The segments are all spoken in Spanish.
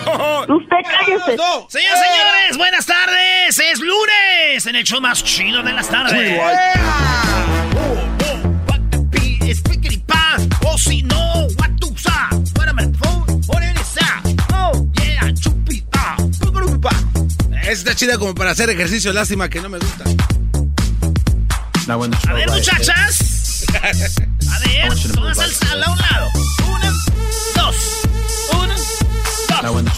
Usted cállese. Señoras y señores, buenas tardes. Es lunes en el show más chido de las tardes. O si no, what to oh yeah, chupita, Está chida como para hacer ejercicio, lástima que no me gusta. A ver, muchachas. A ver, todas al, al a un lado. Una, Una.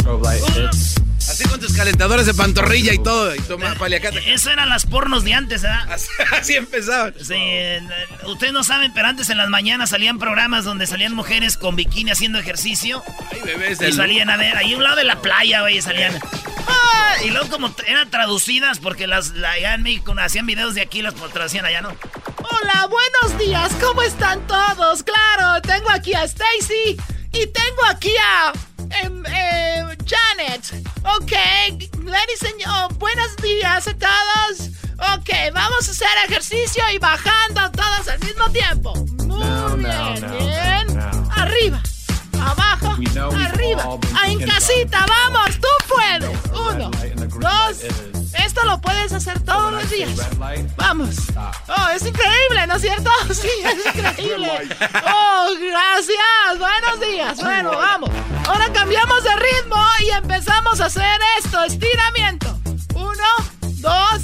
Así con tus calentadores de pantorrilla y todo. Y toma paliacate. Eso eran las pornos de antes, ¿verdad? Así, así empezaban. Sí, eh, ustedes no saben, pero antes en las mañanas salían programas donde salían mujeres con bikini haciendo ejercicio. Ay, bebés. Y salían a ver, ahí a un lado de la playa, güey, salían. ¡Ah! Y luego como eran traducidas, porque las la, allá en México hacían videos de aquí, las traducían allá, ¿no? Hola, buenos días, ¿cómo están todos? Claro, tengo aquí a Stacy y tengo aquí a em, em, Janet. Ok, ladies and oh, buenos días a todos. Ok, vamos a hacer ejercicio y bajando todos al mismo tiempo. Muy bien, bien. Arriba, abajo, arriba. En casita, vamos, tú puedes. Uno, dos. Esto lo puedes hacer todos los días. Vamos. Oh, es increíble, ¿no es cierto? Sí, es increíble. Oh, gracias. Buenos días. Bueno, vamos. Ahora cambiamos de ritmo y empezamos a hacer esto. Estiramiento. Uno, dos,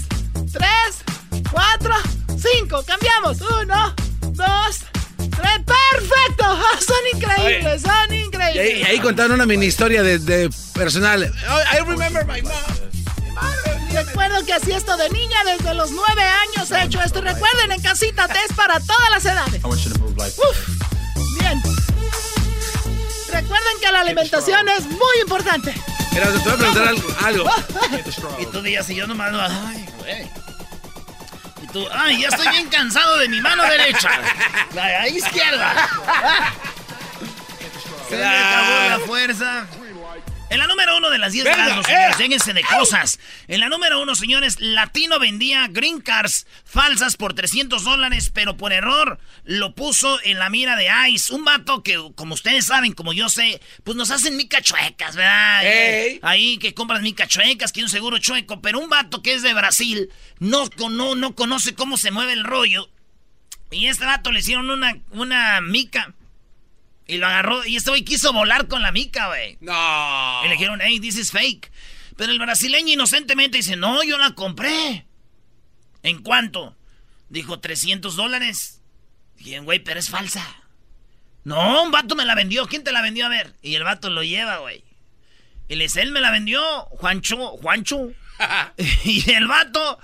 tres, cuatro, cinco. Cambiamos. Uno, dos, tres. ¡Perfecto! Ah, Son increíbles, son ahí, increíbles. y ahí contaron una mini historia de, de personal. I remember my mom. Recuerdo que hacía esto de niña desde los nueve años he hecho esto. Y Recuerden, en casita test para todas las edades. Uf, bien. Recuerden que la alimentación es muy importante. Mira, te voy a preguntar algo. algo. Y tú días y yo nomás, no, ay, güey. Y tú, ay, ya estoy bien cansado de mi mano derecha. La izquierda. Se me acabó la fuerza. En la número uno de las 10 Venga, grados, eh. señores, déjense de cosas. En la número uno, señores, Latino vendía green cards falsas por 300 dólares, pero por error lo puso en la mira de ICE. Un vato que, como ustedes saben, como yo sé, pues nos hacen mica chuecas, ¿verdad? Ey. Ahí que compras mica chuecas, que un seguro chueco, pero un vato que es de Brasil no, no conoce cómo se mueve el rollo. Y este vato le hicieron una, una mica. Y lo agarró. Y este güey quiso volar con la mica, güey. No. Y le dijeron, hey, this is fake. Pero el brasileño inocentemente dice, no, yo la compré. ¿En cuánto? Dijo, 300 dólares. Dije, güey, pero es falsa. No, un vato me la vendió. ¿Quién te la vendió? A ver. Y el vato lo lleva, güey. Y le dice, él me la vendió, Juancho, Juancho. y el vato,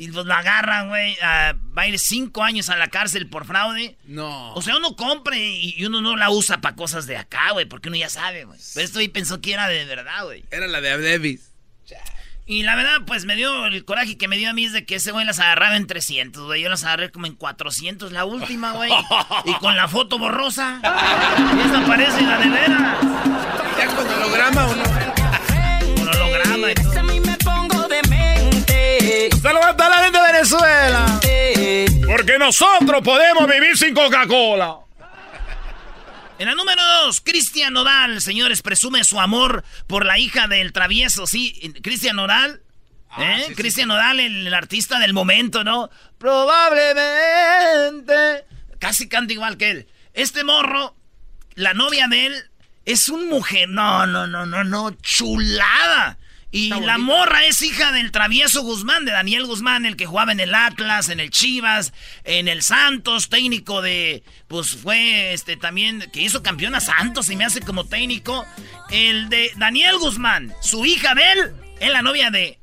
y pues lo agarran, güey. va a ir cinco años a la cárcel por fraude. No. O sea, uno compra y y uno no la usa para cosas de acá, güey, porque uno ya sabe, güey. Pero esto güey pensó que era de verdad, güey. Era la de Davis. Y la verdad, pues me dio el coraje que me dio a mí es de que ese güey las agarraba en 300, güey. Yo las agarré como en 400 la última, güey. y con la foto borrosa. Y esa parece la de veras. ¿Ya con holograma o no? Con holograma y todo. ¡Saludos a la gente de Venezuela! Porque nosotros podemos vivir sin Coca-Cola. En la número 2, Cristian Nodal, señores, presume su amor por la hija del travieso, sí. Cristian Nodal. ¿Eh? Cristian Nodal, el, el artista del momento, ¿no? Probablemente. Casi canta igual que él. Este morro, la novia de él, es un mujer. No, no, no, no, no. Chulada. Y la morra es hija del travieso Guzmán, de Daniel Guzmán, el que jugaba en el Atlas, en el Chivas, en el Santos, técnico de, pues fue este también, que hizo campeón a Santos y me hace como técnico. El de Daniel Guzmán, su hija de él, es la novia de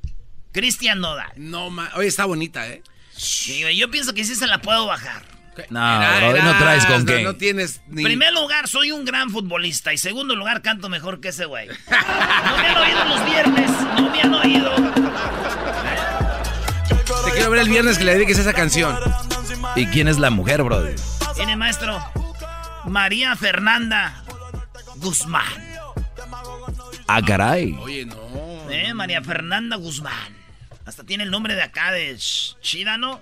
Cristian Nodal. No, ma. Oye, está bonita, ¿eh? Sí, yo pienso que sí se la puedo bajar. No, Era- bro, era- no traes con no- qué. No tienes ni. Primer lugar, soy un gran futbolista. Y segundo lugar, canto mejor que ese güey. No me han oído los viernes. No me han oído. quiero ver el viernes que le dediques esa canción. ¿Y quién es la mujer, brody? Tiene maestro María Fernanda Guzmán. Ah, caray. Oye, no. Eh, María Fernanda Guzmán. Hasta tiene el nombre de acá de Chida, ¿no?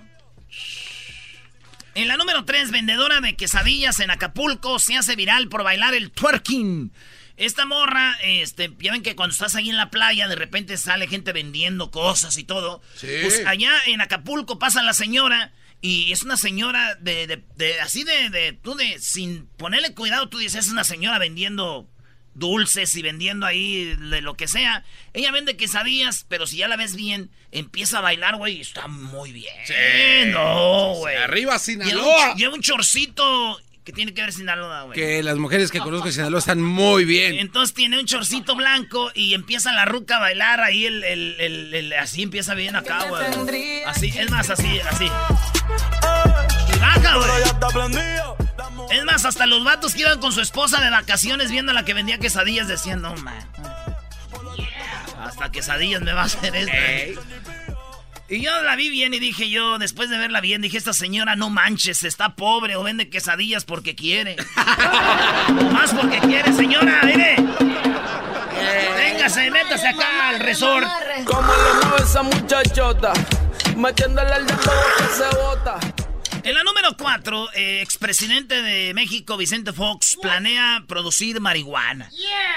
En la número 3, vendedora de quesadillas en Acapulco, se hace viral por bailar el twerking. Esta morra, este, ya ven que cuando estás ahí en la playa, de repente sale gente vendiendo cosas y todo. Sí. Pues allá en Acapulco pasa la señora y es una señora de, de, de así de, de, tú de, sin ponerle cuidado, tú dices, es una señora vendiendo dulces y vendiendo ahí de lo que sea. Ella vende quesadillas, pero si ya la ves bien, empieza a bailar, güey, y está muy bien. Sí. No, güey. Arriba Lleva Sinaloa. un, lleva un chorcito que tiene que ver Sinaloa, güey. Que las mujeres que conozco en Sinaloa están muy bien. Entonces tiene un chorcito blanco y empieza la ruca a bailar ahí, el, el- el- el- así empieza bien acá, güey. Así, es más, así, así. Y baja, güey. Es más, hasta los vatos que iban con su esposa de vacaciones viendo a la que vendía quesadillas decían, no, man. yeah, hasta quesadillas me va a hacer esto. Y yo la vi bien y dije yo, después de verla bien, dije, esta señora no manches, está pobre o vende quesadillas porque quiere. o más porque quiere, señora, mire. Véngase, métase acá al resort. Como le mueve esa muchachota, metiéndole el dedo que se bota. En la número 4, expresidente de México, Vicente Fox, planea producir marihuana.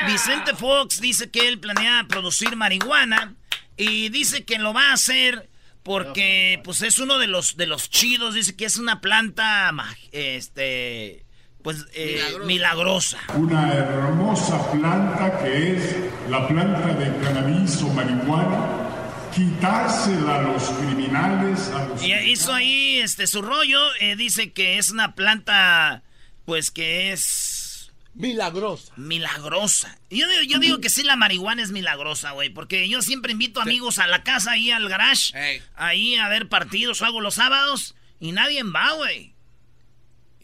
Vicente Fox dice que él planea producir marihuana y dice que lo va a hacer porque pues es uno de los de los chidos, dice que es una planta este pues eh, milagrosa. Una hermosa planta que es la planta de cannabis o marihuana, quitársela a los criminales, a los... Y hizo ahí este su rollo, eh, dice que es una planta pues que es Milagrosa. milagrosa. Yo, digo- yo digo que sí, la marihuana es milagrosa, güey. Porque yo siempre invito amigos a la casa, ahí al garage, Ey. ahí a ver partidos, hago los sábados, y nadie va, güey.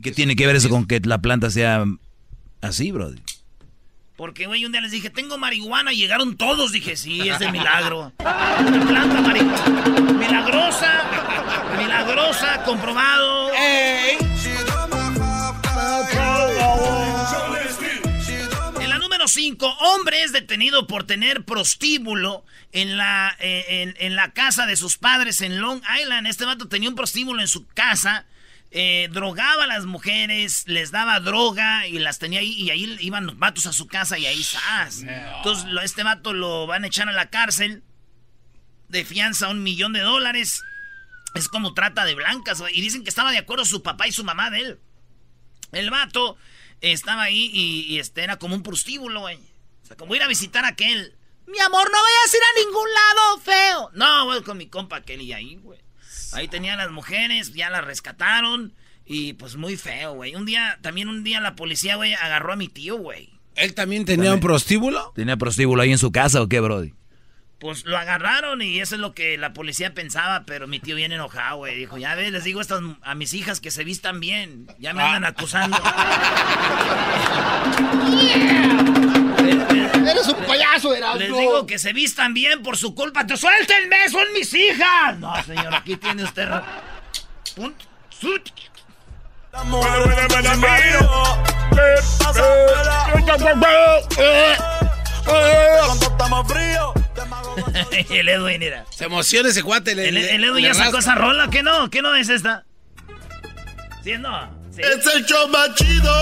¿Qué tiene que ver eso con que la planta sea así, brody? Porque, güey, un día les dije, tengo marihuana, y llegaron todos. Dije, sí, es de milagro. Una planta marihuana. Milagrosa, milagrosa, comprobado. En la número 5, hombre es detenido por tener prostíbulo en la, eh, en, en la casa de sus padres en Long Island. Este vato tenía un prostíbulo en su casa, eh, drogaba a las mujeres, les daba droga y las tenía ahí, y ahí iban los vatos a su casa y ahí ¡zas! Entonces, lo- este vato lo van a echar a la cárcel de fianza un millón de dólares. Es como trata de blancas. Y dicen que estaba de acuerdo su papá y su mamá de él. El vato estaba ahí y, y este era como un prostíbulo, güey. O sea, como ir a visitar a aquel. Mi amor, no vayas a ir a ningún lado feo. No, voy con mi compa aquel y ahí, güey. Ahí tenían las mujeres, ya las rescataron. Y pues muy feo, güey. Un día, también un día la policía, güey, agarró a mi tío, güey. ¿Él también tenía un prostíbulo? ¿Tenía prostíbulo ahí en su casa o qué, brody? Pues lo agarraron y eso es lo que la policía pensaba, pero mi tío bien enojado, güey. Dijo, ya ves, les digo a, estas, a mis hijas que se vistan bien. Ya me andan acusando. Eres un payaso, Erasmo. Les digo que se vistan bien por su culpa. ¡Te suéltenme! ¡Son mis hijas! No, señor, aquí tiene usted... Un- el Edwin, mira. Se emociona ese cuate. El, le- el Edwin ya sacó rasca. esa rola. ¿Qué no? ¿Qué no es esta? ¿Sí no? Sí. Es el show más chido.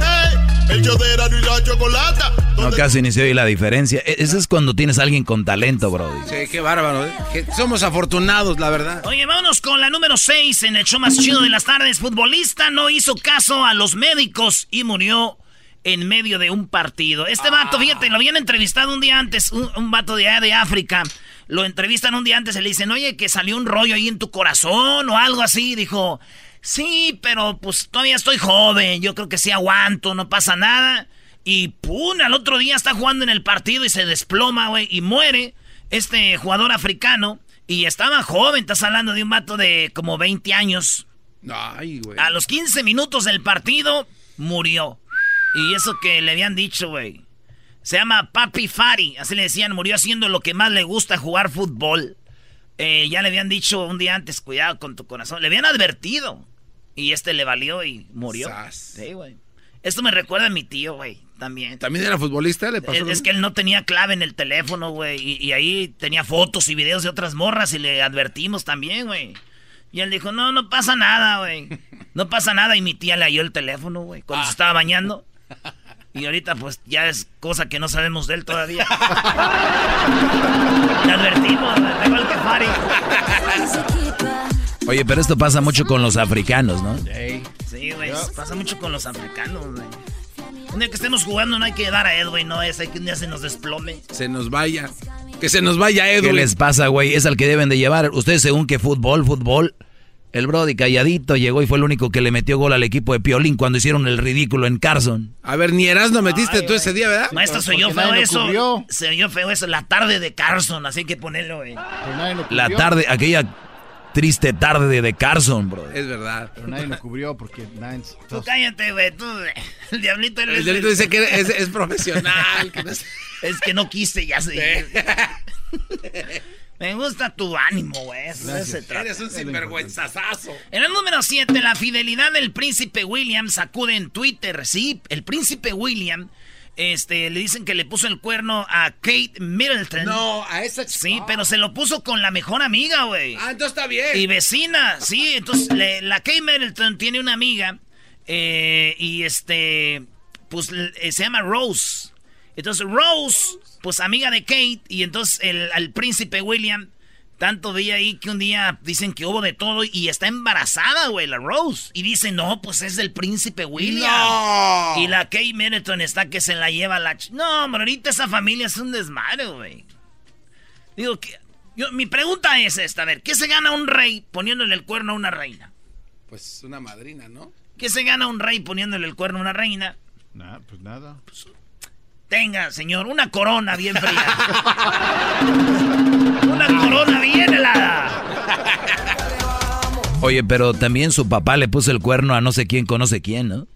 Hey, el show de Erasmo y la Chocolata. No, casi ni se oye la diferencia. E- Eso es cuando tienes a alguien con talento, brody. Sí, qué bárbaro. ¿eh? Que somos afortunados, la verdad. Oye, vámonos con la número 6 en el show más chido de las tardes. Futbolista no hizo caso a los médicos y murió en medio de un partido. Este vato, fíjate, lo habían entrevistado un día antes, un, un vato de allá de África. Lo entrevistan un día antes y le dicen, oye, que salió un rollo ahí en tu corazón o algo así. Dijo, sí, pero pues todavía estoy joven, yo creo que sí aguanto, no pasa nada. Y pum, al otro día está jugando en el partido y se desploma, güey, y muere este jugador africano. Y estaba joven, estás hablando de un vato de como 20 años. Ay, güey. A los 15 minutos del partido, murió. Y eso que le habían dicho, güey. Se llama Papi Fari, así le decían, murió haciendo lo que más le gusta, jugar fútbol. eh, ya le habían dicho un día antes, cuidado con tu corazón. Le habían advertido. Y este le valió y murió. Sí, güey. Esto me recuerda a mi tío, güey, también. ¿También era futbolista? ¿Le pasó es, es que él no tenía clave en el teléfono, güey. Y, y, ahí tenía fotos y videos de otras morras y le advertimos también, güey. Y él dijo, no, no pasa nada, güey. No pasa nada. Y mi tía le halló el teléfono, güey, cuando se Ah. estaba bañando. Y ahorita, pues, ya es cosa que no sabemos de él todavía. le advertimos, güey, igual que Fari. Oye, pero esto pasa mucho con los africanos, ¿no? Sí, güey, pasa mucho con los africanos, güey. Un día que estemos jugando no hay que dar a Edwin, no es, hay que un día se nos desplome. Se nos vaya. Que se nos vaya ¿Qué Edwin. les pasa, güey? Es al que deben de llevar. Ustedes según que fútbol, fútbol. El Brody calladito llegó y fue el único que le metió gol al equipo de Piolín cuando hicieron el ridículo en Carson. A ver, ni no metiste Ay, tú ese día, ¿verdad? Maestro, porque feo eso. Se oyó feo eso. La tarde de Carson, así que ponerlo, güey. La tarde, aquella triste tarde de, Carson, bro. Es verdad. Pero nadie lo cubrió porque nadie... Tú cállate, güey. Tú, el diablito eres El diablito dice que es, es profesional. que no es- Es que no quise, ya sé. Me gusta tu ánimo, güey. Eres un sinvergüenzazazo. En el número 7, la fidelidad del príncipe William sacude en Twitter. Sí, el príncipe William, este, le dicen que le puso el cuerno a Kate Middleton. No, a esa Sí, pero se lo puso con la mejor amiga, güey. Ah, entonces está bien. Y vecina, sí. Entonces, le- la Kate Middleton tiene una amiga eh, y este, pues eh, se llama Rose. Entonces, Rose, pues amiga de Kate, y entonces el, al príncipe William, tanto veía ahí que un día dicen que hubo de todo y está embarazada, güey, la Rose. Y dice, no, pues es del príncipe William. No. Y la Kate Middleton está que se la lleva la... ch- No, hombre, ahorita esa familia es un desmadre, güey. Digo, que, yo, mi pregunta es esta, a ver, ¿qué se gana un rey poniéndole el cuerno a una reina? Pues una madrina, ¿no? ¿Qué se gana un rey poniéndole el cuerno a una reina? Nah, pues nada. Tenga, señor, una corona bien fría. una corona bien helada. Oye, pero también su papá le puso el cuerno a no sé quién conoce quién, ¿no?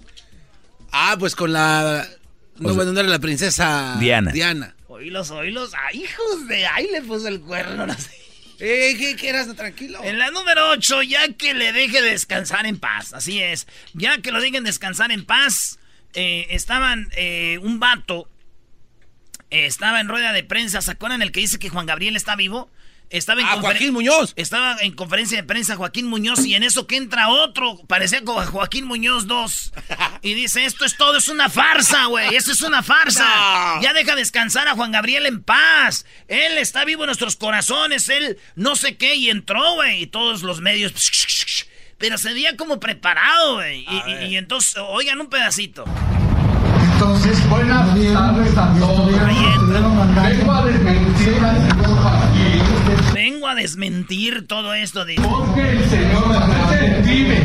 Ah, pues con la. No, O sea, bueno, no era la princesa Diana. Diana. Oílos, oílos. ¡Ay, hijos de! ¡Ay, le puso el cuerno! No sé. Eh, ¿qué, qué eras? Tranquilo. En la número 8, ya que le deje descansar en paz. Así es. Ya que lo dejen descansar en paz. eh, estaban eh, un vato. Estaba en rueda de prensa. ¿Se acuerdan el que dice que Juan Gabriel está vivo? Estaba en Ah, Joaquín Muñoz. Estaba en conferencia de prensa Joaquín Muñoz y en eso que entra otro, parecía como Joaquín Muñoz 2. Y dice, esto es todo, es una farsa, güey, esto es una farsa. No. Ya deja descansar a Juan Gabriel en paz. Él está vivo en nuestros corazones, él no sé qué, y entró, güey, y todos los medios... Pero se veía como preparado, güey. Y, y- y entonces, oigan un pedacito. Entonces, buenas tardes a todos. Vengo a desmentir al Vengo a desmentir todo esto de... porque el señor vive.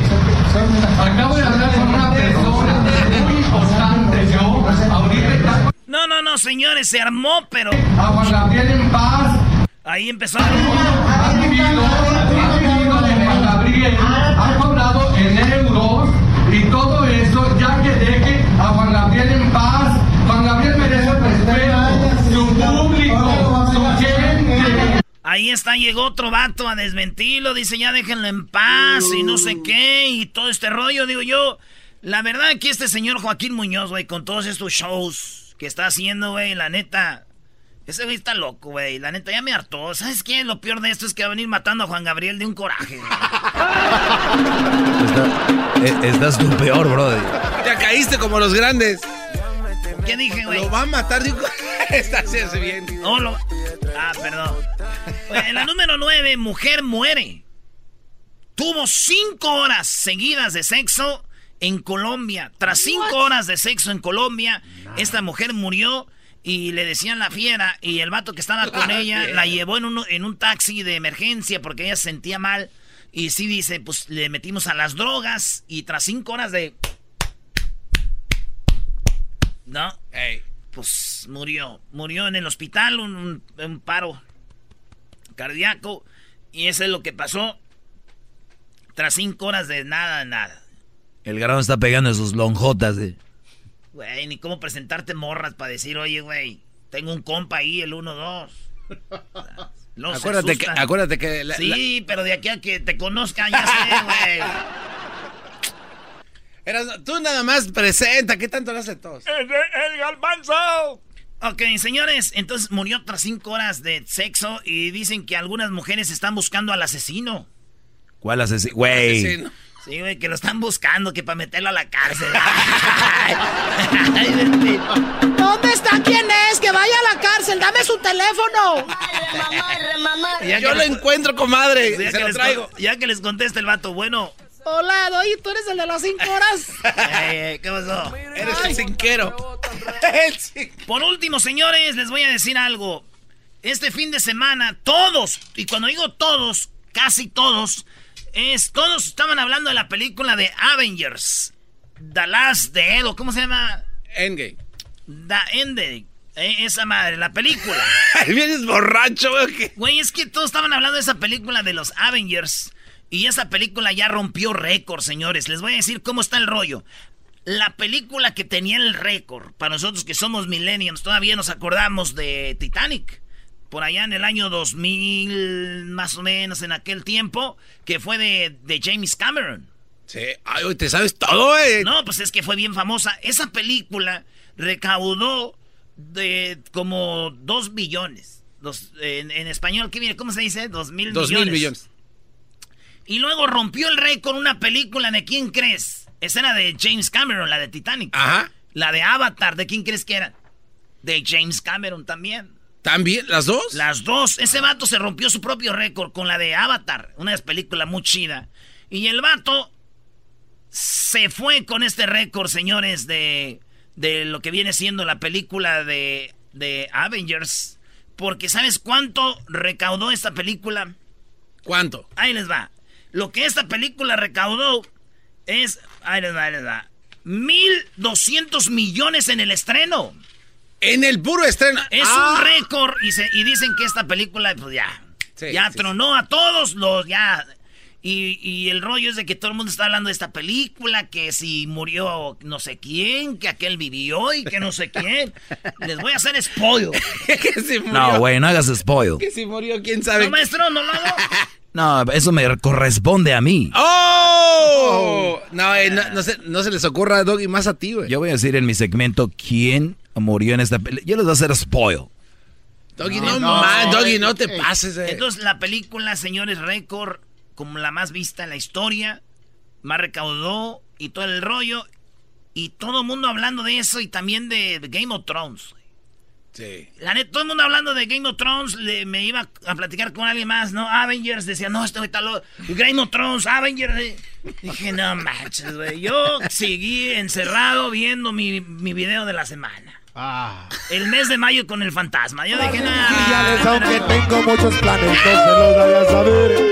Acabo de hablar con una persona muy importante. Yo ahorita está No, no, no, señores, se armó, pero... a Juan Gabriel en paz. Ahí empezó... Ha vivido, ha vivido de Gabriel. Ha cobrado en euros y todo eso ya que deje a Juan Gabriel en paz. Juan Gabriel merece respeto. Su público, su gente. Ahí está, llegó otro vato a desmentirlo, dice ya déjenlo en paz y no sé qué y todo este rollo, digo yo. La verdad que este señor Joaquín Muñoz, güey, con todos estos shows que está haciendo, güey, la neta, ese güey está loco, güey, la neta ya me hartó. ¿Sabes qué? Lo peor de esto es que va a venir matando a Juan Gabriel de un coraje. Está- eh, estás tú peor, brother. Ya caíste como los grandes. ¿Qué dije, güey? Lo va a matar de un... Está haciéndose bien. No, lo- Ah, perdón. Oye, en la número 9, mujer muere. Tuvo cinco horas seguidas de sexo en Colombia. Tras cinco horas de sexo en Colombia, esta mujer murió y le decían la fiera. Y el vato que estaba con La ella la llevó en un, en un taxi de emergencia porque ella se sentía mal. Y sí dice, pues le metimos a las drogas y tras cinco horas de... ¿No? Pues murió. Murió en el hospital, un, un- un paro cardíaco. Y eso es lo que pasó. Tras cinco horas de nada, nada. El grano está pegando en sus lonjotas. De... Güey, ni cómo presentarte morras para decir, oye, güey, tengo un compa ahí, el 1-2. Los acuérdate que, acuérdate que la- Sí, pero de aquí a que te conozcan, ya sé, güey. Eras- tú nada más presenta, ¿qué tanto lo hace todos? ¡El, galvanzo! Ok, señores, entonces murió tras cinco horas de sexo y dicen que algunas mujeres están buscando al asesino. ¿Cuál asesino? Güey. Asesino. Sí, güey, que lo están buscando, que para meterlo a la cárcel. Ay. ¿Dónde está? ¿Quién es? Que vaya a la cárcel. Dame su teléfono. Ya Yo que lo les- encuentro, comadre. ya Se que lo traigo. ya que les contesta el vato, bueno. Hola, oye, ¿tú eres el de las cinco horas? eh, ¿Qué pasó? Eres el cinquero. Por último, señores, les voy a decir algo. Este fin de semana, todos, y cuando digo todos, casi todos, es todos estaban hablando de la película de Avengers. The Last Dead, o ¿cómo se llama? Endgame. The Ending. Eh, esa madre, la película. Vienes borracho, güey. Güey, es que todos estaban hablando de esa película de los Avengers. Y esa película ya rompió récord, señores. Les voy a decir cómo está el rollo. La película que tenía el récord, para nosotros que somos millennials, todavía nos acordamos de Titanic. Por allá en el año 2000, más o menos en aquel tiempo, que fue de, de James Cameron. Sí. Ay, te sabes todo, güey. No, pues es que fue bien famosa. Esa película recaudó de como 2 billones. Dos- en, en español, ¿qué viene? ¿Cómo se dice? Dos mil Dos millones. mil millones. Y luego rompió el récord una película de quién crees. Esa era de James Cameron, la de Titanic. Ajá. La de Avatar, ¿de quién crees que era? De James Cameron también. ¿También? ¿Las dos? Las dos. Ese vato se rompió su propio récord con la de Avatar. Una película muy chida. Y el vato se fue con este récord, señores, de, de lo que viene siendo la película de, de Avengers. Porque ¿sabes cuánto recaudó esta película? ¿Cuánto? Ahí les va. Lo que esta película recaudó es... Ahí les va, ahí les va. 1.200 millones en el estreno. En el puro estreno. Es Ah. un récord y, se- y dicen que esta película, pues ya, Sí, ya sí, tronó a todos los, ya. Y, y el rollo es de que todo el mundo está hablando de esta película, que si murió no sé quién, que aquel vivió y que no sé quién. Les voy a hacer spoiler. que si murió. No, güey, no hagas spoil. Que si murió, quién sabe. No, maestro, no lo hago. No, eso me corresponde a mí. ¡Oh! No, eh, no, no se, no se les ocurra, Doggy, más a ti, güey. Yo voy a decir en mi segmento quién murió en esta película. Yo les voy a hacer spoil. Doggy, No, no, no, man, no, Doggy, eh, no te eh. pases, eh. Entonces la película, señores, récord, como la más vista en la historia, más recaudó y todo el rollo. Y todo el mundo hablando de eso y también de Game of Thrones. Sí. La neta, todo el mundo hablando de Game of Thrones, le- me iba a platicar con alguien más, ¿no? Avengers, decía, no, este güey está loco. Game of Thrones, Avengers. eh. Dije, no manches, güey. Yo seguí encerrado viendo mi, mi video de la semana. Ah. El mes de mayo con el fantasma. Yo dije, no. aunque tengo muchos planes, no se los daré a saber.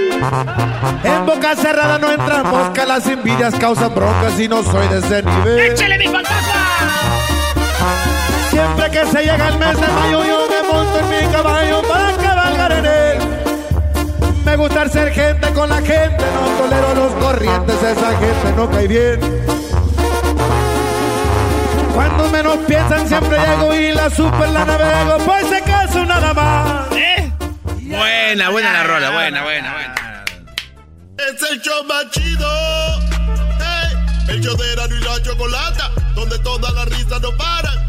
En boca cerrada no entran moscas, las envidias causan broncas y no soy de ese nivel. ¡Échale mi fantasma! Siempre que se llega el mes de mayo, yo me monto en mi caballo para cabalgar en él. Me gusta ser gente con la gente, no tolero los corrientes, esa gente no cae bien. Cuando menos piensan siempre llego y la super la navego, pues se caso nada más. ¿Eh? Buena, buena la rola, buena, buena, buena. Es el show más chido. El show de y la Chocolata, donde todas las risas no paran.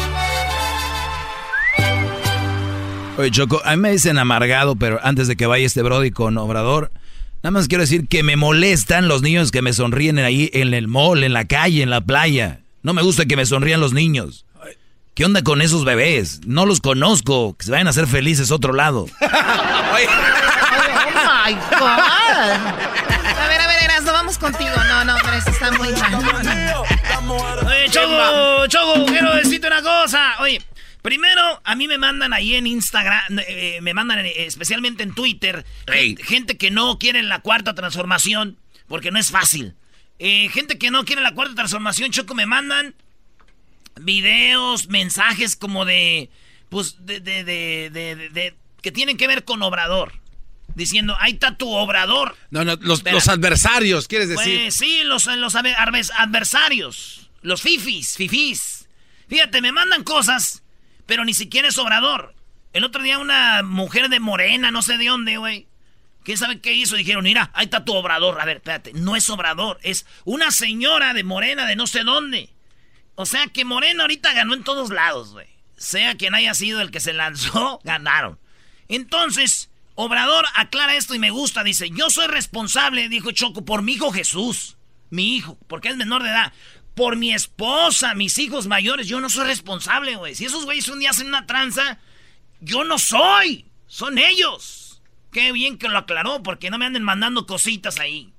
Oye, Choco, a mí me dicen amargado, pero antes de que vaya este Brody con Obrador, nada más quiero decir que me molestan los niños que me sonríen ahí en el mall, en la calle, en la playa. No me gusta que me sonrían los niños. ¿Qué onda con esos bebés? No los conozco. Que se vayan a hacer felices otro lado. Oh my God. A ver, a ver, Erasmo, vamos contigo. No, no, pero eso está muy mal. Oye, Chogo, Chogo, quiero decirte una cosa. Oye, Primero, a mí me mandan ahí en Instagram, eh, me mandan especialmente en Twitter, gente que no quiere la cuarta transformación, porque no es fácil. Eh, gente que no quiere la cuarta transformación, Choco, me mandan videos, mensajes como de, pues, de, de, de, de que tienen que ver con Obrador. Diciendo, ahí está tu Obrador. No, no, los, los adversarios, ¿quieres decir? Pues sí, los, los adversarios. Los fifis, fifis. Fíjate, me mandan cosas, pero ni siquiera es Obrador. El otro día una mujer de Morena, no sé de dónde, güey. ¿Quién sabe qué hizo? Dijeron, mira, ahí está tu Obrador. A ver, espérate, no es Obrador, es una señora de Morena de no sé dónde. O sea que Morena ahorita ganó en todos lados, güey. Sea quien haya sido el que se lanzó, ganaron. Entonces, Obrador aclara esto y me gusta. Dice, yo soy responsable, dijo Choco, por mi hijo Jesús. Mi hijo, porque es menor de edad. Por mi esposa, mis hijos mayores. Yo no soy responsable, güey. Si esos güeyes un día hacen una tranza, yo no soy. Son ellos. Qué bien que lo aclaró, porque no me anden mandando cositas ahí.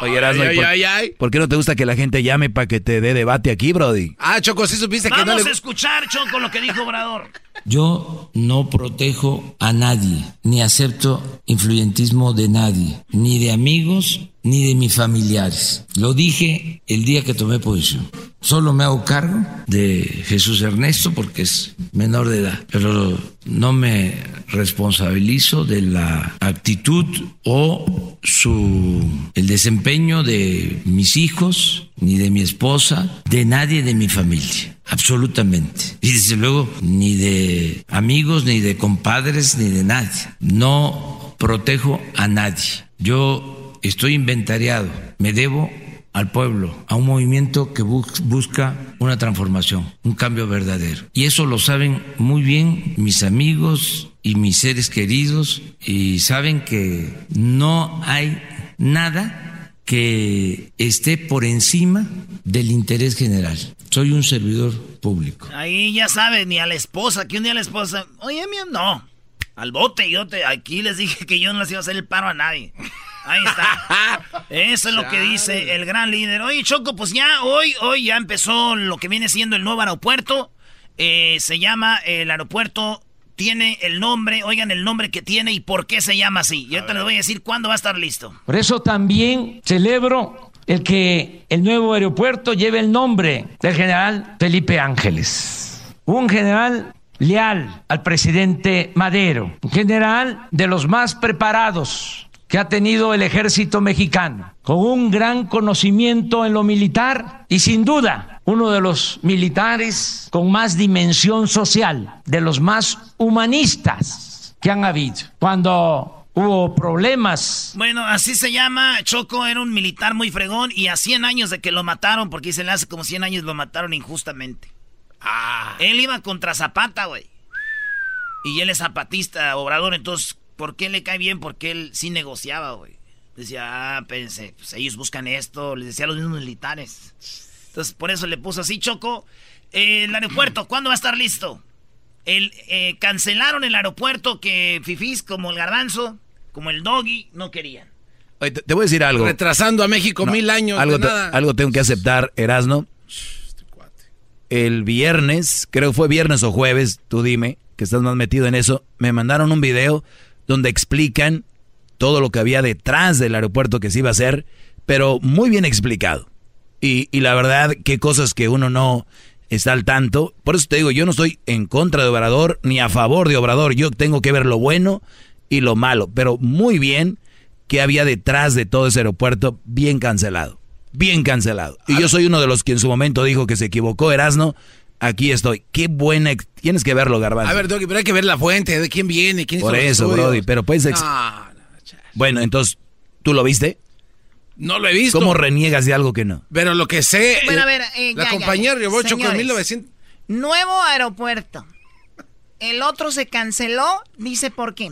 Oye, Erasmo, ay, por, qué no te gusta que la gente llame para que te dé debate aquí, Brody? Ah, Choco, sí supiste que no Vamos a escuchar, Choco, lo que dijo Obrador. Yo no protejo a nadie, ni acepto influyentismo de nadie, ni de amigos, ni de mis familiares. Lo dije el día que tomé posición. Solo me hago cargo de Jesús Ernesto porque es menor de edad, pero no me responsabilizo de la actitud o su el desempeño de mis hijos, ni de mi esposa, de nadie de mi familia. Absolutamente. Y desde luego, ni de amigos, ni de compadres, ni de nadie. No protejo a nadie. Yo estoy inventariado. Me debo al pueblo, a un movimiento que busca una transformación, un cambio verdadero. Y eso lo saben muy bien mis amigos y mis seres queridos y saben que no hay nada que esté por encima del interés general. Soy un servidor público. Ahí ya sabes, ni a la esposa, que un día la esposa, oye, mi no, al bote, yo te, aquí les dije que yo no les iba a hacer el paro a nadie. Ahí está. Eso es lo que dice el gran líder. Oye, Choco, pues ya hoy, hoy ya empezó lo que viene siendo el nuevo aeropuerto. Eh, se llama el aeropuerto, tiene el nombre, oigan el nombre que tiene y por qué se llama así. Yo te lo voy a decir cuándo va a estar listo. Por eso también celebro el que el nuevo aeropuerto lleve el nombre del general Felipe Ángeles. Un general leal al presidente Madero, un general de los más preparados que ha tenido el ejército mexicano, con un gran conocimiento en lo militar y sin duda uno de los militares con más dimensión social, de los más humanistas que han habido. Cuando hubo problemas. Bueno, así se llama. Choco era un militar muy fregón y a 100 años de que lo mataron, porque se le hace como 100 años lo mataron injustamente. Ah. Él iba contra Zapata, güey. Y él es zapatista, obrador, entonces ¿Por qué le cae bien? Porque él sí negociaba, güey. Decía, ah, pensé, pues ellos buscan esto, les decía a los mismos militares. Entonces, por eso le puso así, Choco. el aeropuerto, ¿cuándo va a estar listo? El, eh, cancelaron el aeropuerto que Fifis, como el Garbanzo, como el Doggy, no querían. Oye, te, voy a decir algo. Retrasando a México mil años. Algo, algo tengo que aceptar, Erasno. El viernes, creo que fue viernes o jueves, tú dime, que estás más metido en eso, me mandaron un video donde explican todo lo que había detrás del aeropuerto que se iba a hacer, pero muy bien explicado. Y, la verdad, qué cosas que uno no está al tanto. Por eso te digo, yo no estoy en contra de Obrador ni a favor de Obrador. Yo tengo que ver lo bueno y lo malo. Pero muy bien que había detrás de todo ese aeropuerto bien cancelado. Bien cancelado. Y yo soy uno de los que en su momento dijo que se equivocó Erasno Aquí estoy. Qué buena. Tienes que verlo, Garbanzo. A ver, Doggy, pero hay que ver la fuente, de quién viene, quién Por eso, Brody, pero puedes. bueno, entonces, ¿tú lo viste? No lo he visto. ¿Cómo reniegas de algo que no? Pero lo que sé. Bueno, a ver, eh, la compañía Riobocho con 1900. Nuevo aeropuerto. El otro se canceló, dice por qué.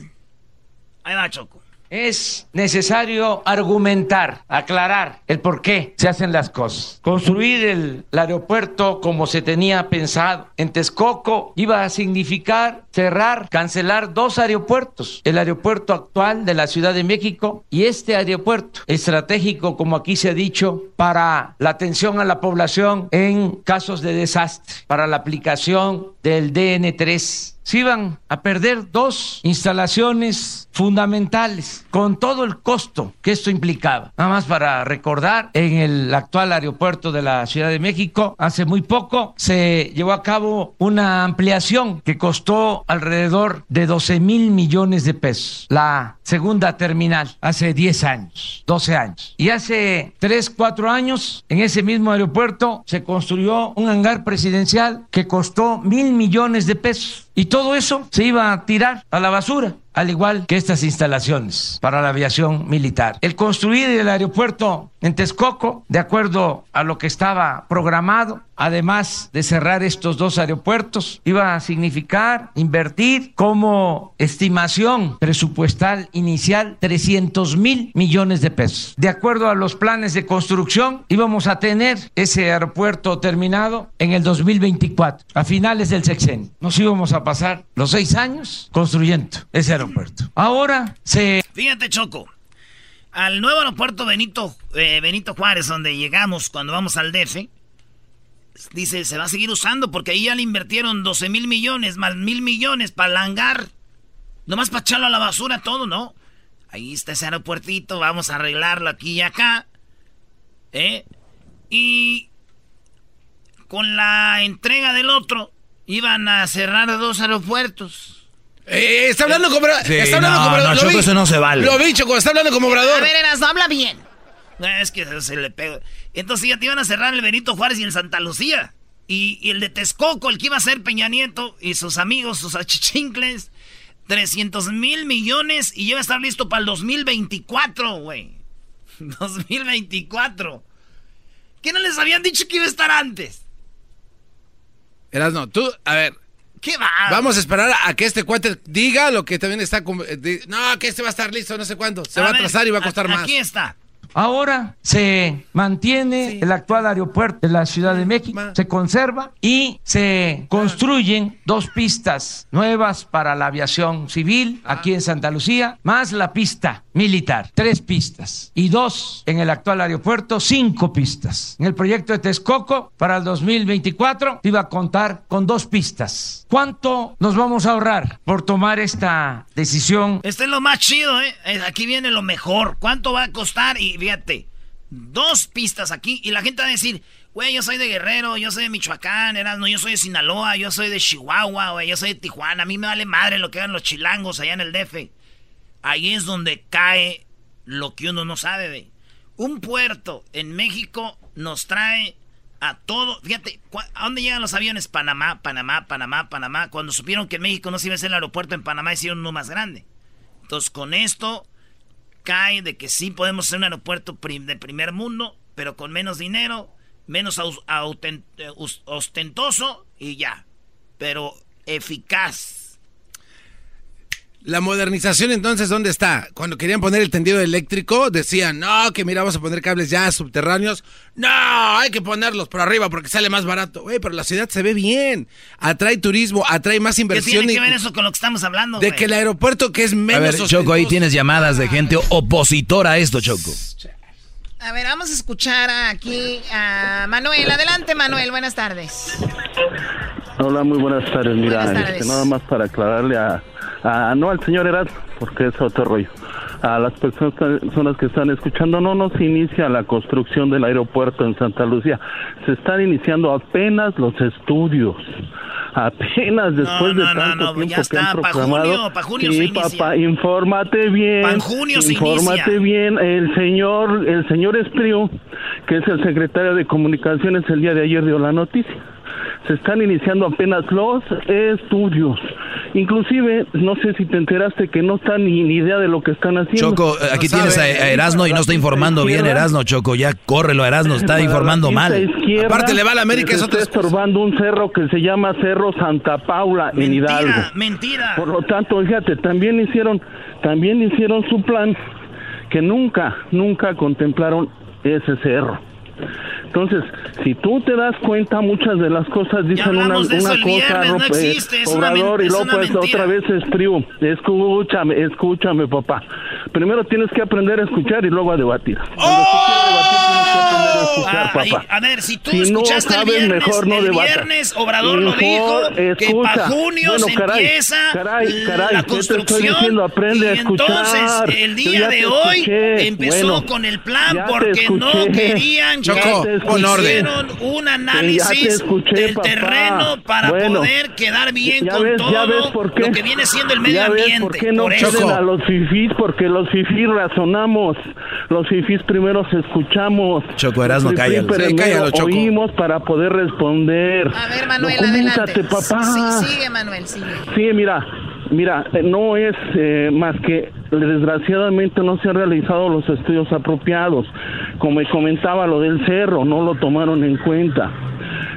Ahí va, Choco. Es necesario argumentar, aclarar el por qué se hacen las cosas. Construir el, aeropuerto como se tenía pensado en Texcoco iba a significar cerrar, cancelar dos aeropuertos, el aeropuerto actual de la Ciudad de México y este aeropuerto estratégico, como aquí se ha dicho, para la atención a la población en casos de desastre, para la aplicación del DN3 se iban a perder dos instalaciones fundamentales con todo el costo que esto implicaba. Nada más para recordar, en el actual aeropuerto de la Ciudad de México, hace muy poco se llevó a cabo una ampliación que costó alrededor de 12 mil millones de pesos. La segunda terminal, hace 10 años, 12 años. Y hace 3, 4 años, en ese mismo aeropuerto, se construyó un hangar presidencial que costó mil millones de pesos. Y todo eso se iba a tirar a la basura al igual que estas instalaciones para la aviación militar. El construir el aeropuerto en Texcoco, de acuerdo a lo que estaba programado, además de cerrar estos dos aeropuertos, iba a significar invertir como estimación presupuestal inicial 300 mil millones de pesos. De acuerdo a los planes de construcción, íbamos a tener ese aeropuerto terminado en el 2024, a finales del sexenio. Nos íbamos a pasar los seis años construyendo ese aeropuerto. Ahora se... Fíjate, Choco. Al nuevo aeropuerto Benito, eh, Benito Juárez, donde llegamos cuando vamos al DF, dice, se va a seguir usando porque ahí ya le invirtieron 12 mil millones, más mil millones para el hangar. Nomás para echarlo a la basura todo, ¿no? Ahí está ese aeropuertito, vamos a arreglarlo aquí y acá. ¿Eh? Y con la entrega del otro, iban a cerrar dos aeropuertos. Eh, está hablando como. Sí, está hablando no, como. no, lo vi- eso no se vale. Lo vi, Choco, está hablando como obrador. A ver, Eras, habla bien. No, Es que se le pega. Entonces ya te iban a cerrar el Benito Juárez y el Santa Lucía. Y, y el de Texcoco, el que iba a ser Peña Nieto y sus amigos, sus achichincles, 300 mil millones y ya va a estar listo para el 2024, güey. 2024. ¿Qué no les habían dicho que iba a estar antes? Erasno, tú, a ver. ¿Qué va? Vamos a esperar a que este cuate diga lo que también está. eh, No, que este va a estar listo, no sé cuándo. Se va a atrasar y va a costar más. Aquí está. Ahora se mantiene el actual aeropuerto de la Ciudad de México, se conserva y se construyen dos pistas nuevas para la aviación civil aquí en Santa Lucía, más la pista militar, tres pistas y dos en el actual aeropuerto, cinco pistas. En el proyecto de Texcoco para el 2024 iba a contar con dos pistas. ¿Cuánto nos vamos a ahorrar por tomar esta decisión? Este es lo más chido, ¿eh? Eh, Aquí viene lo mejor. ¿Cuánto va a costar? Y fíjate, dos pistas aquí. Y la gente va a decir, güey, yo soy de Guerrero, yo soy de Michoacán, Erasmo, yo soy de Sinaloa, yo soy de Chihuahua, güey, yo soy de Tijuana. A mí me vale madre lo que hagan los chilangos allá en el DF. Ahí es donde cae lo que uno no sabe, güey. Un puerto en México nos trae a todo. Fíjate, ¿cu- ¿a dónde llegan los aviones? Panamá, Panamá, Panamá, Panamá. Cuando supieron que México no se iba a hacer el aeropuerto en Panamá, hicieron uno más grande. Entonces, con esto cae de que sí podemos hacer un aeropuerto de primer mundo, pero con menos dinero, menos eh, ostentoso y ya. Pero eficaz. La modernización entonces, ¿dónde está? Cuando querían poner el tendido eléctrico, decían, no, que mira, vamos a poner cables ya subterráneos. No, hay que ponerlos por arriba porque sale más barato. Güey, pero la ciudad se ve bien. Atrae turismo, atrae más ¿Qué inversión. tiene que ver eso con lo que estamos hablando? de que el aeropuerto que es A menos... ver, Choco, ahí tienes llamadas de gente opositora a esto, Choco. A ver, vamos a escuchar aquí a Manuel. Adelante, Manuel. Buenas tardes. Hola, muy buenas tardes. Mira, Buenas tardes. este, nada más para aclararle a, a- no al señor Eras, porque es otro rollo. A las personas que- son las que están escuchando, no nos inicia la construcción del aeropuerto en Santa Lucía. Se están iniciando apenas los estudios. Apenas después de no, no, tanto no, tiempo ya que está, han pa' proclamado. junio, pa' junio sí, se inicia. papá, infórmate bien. Pa' junio se infórmate inicia. bien. El señor, el señor Espriu, que es el secretario de Comunicaciones, el día de ayer dio la noticia se están iniciando apenas los estudios Inclusive, no sé si te enteraste que no está ni, ni idea de lo que están haciendo. Choco, aquí tienes a, Erasno y no está informando bien Erasno, Choco. Ya córrelo, Erasno, está informando mal. Aparte le va a la América, es está estorbando un cerro que se llama Cerro Santa Paula en Hidalgo. Mentira. Por lo tanto, fíjate, también hicieron, también hicieron su plan que nunca, nunca contemplaron ese cerro. Entonces, si tú te das cuenta, muchas de las cosas dicen una, una cosa, Obrador, y luego pues otra vez es triu. Escúchame, escúchame, papá. Primero tienes que aprender a escuchar y luego a debatir. A ver, si tú escuchaste el viernes, mejor no el viernes Obrador lo dijo que para junio se empieza la construcción Aprende y entonces el día de hoy empezó con el plan porque no querían hicieron un análisis del terreno para poder quedar bien con todo lo que viene siendo el medio ambiente. ¿Por qué no eso. a los fifís? Porque los fifís razonamos, los fifís primero escuchamos. Choco, eras no cállalo. Sí, cállalo, Choco. Oímos para poder responder. A ver, Manuel, adelante. papá. Sí, sigue, Manuel, sigue. Sí, mira, Mira, eh, no es eh, más que desgraciadamente no se han realizado los estudios apropiados. Como comentaba lo del cerro, no lo tomaron en cuenta.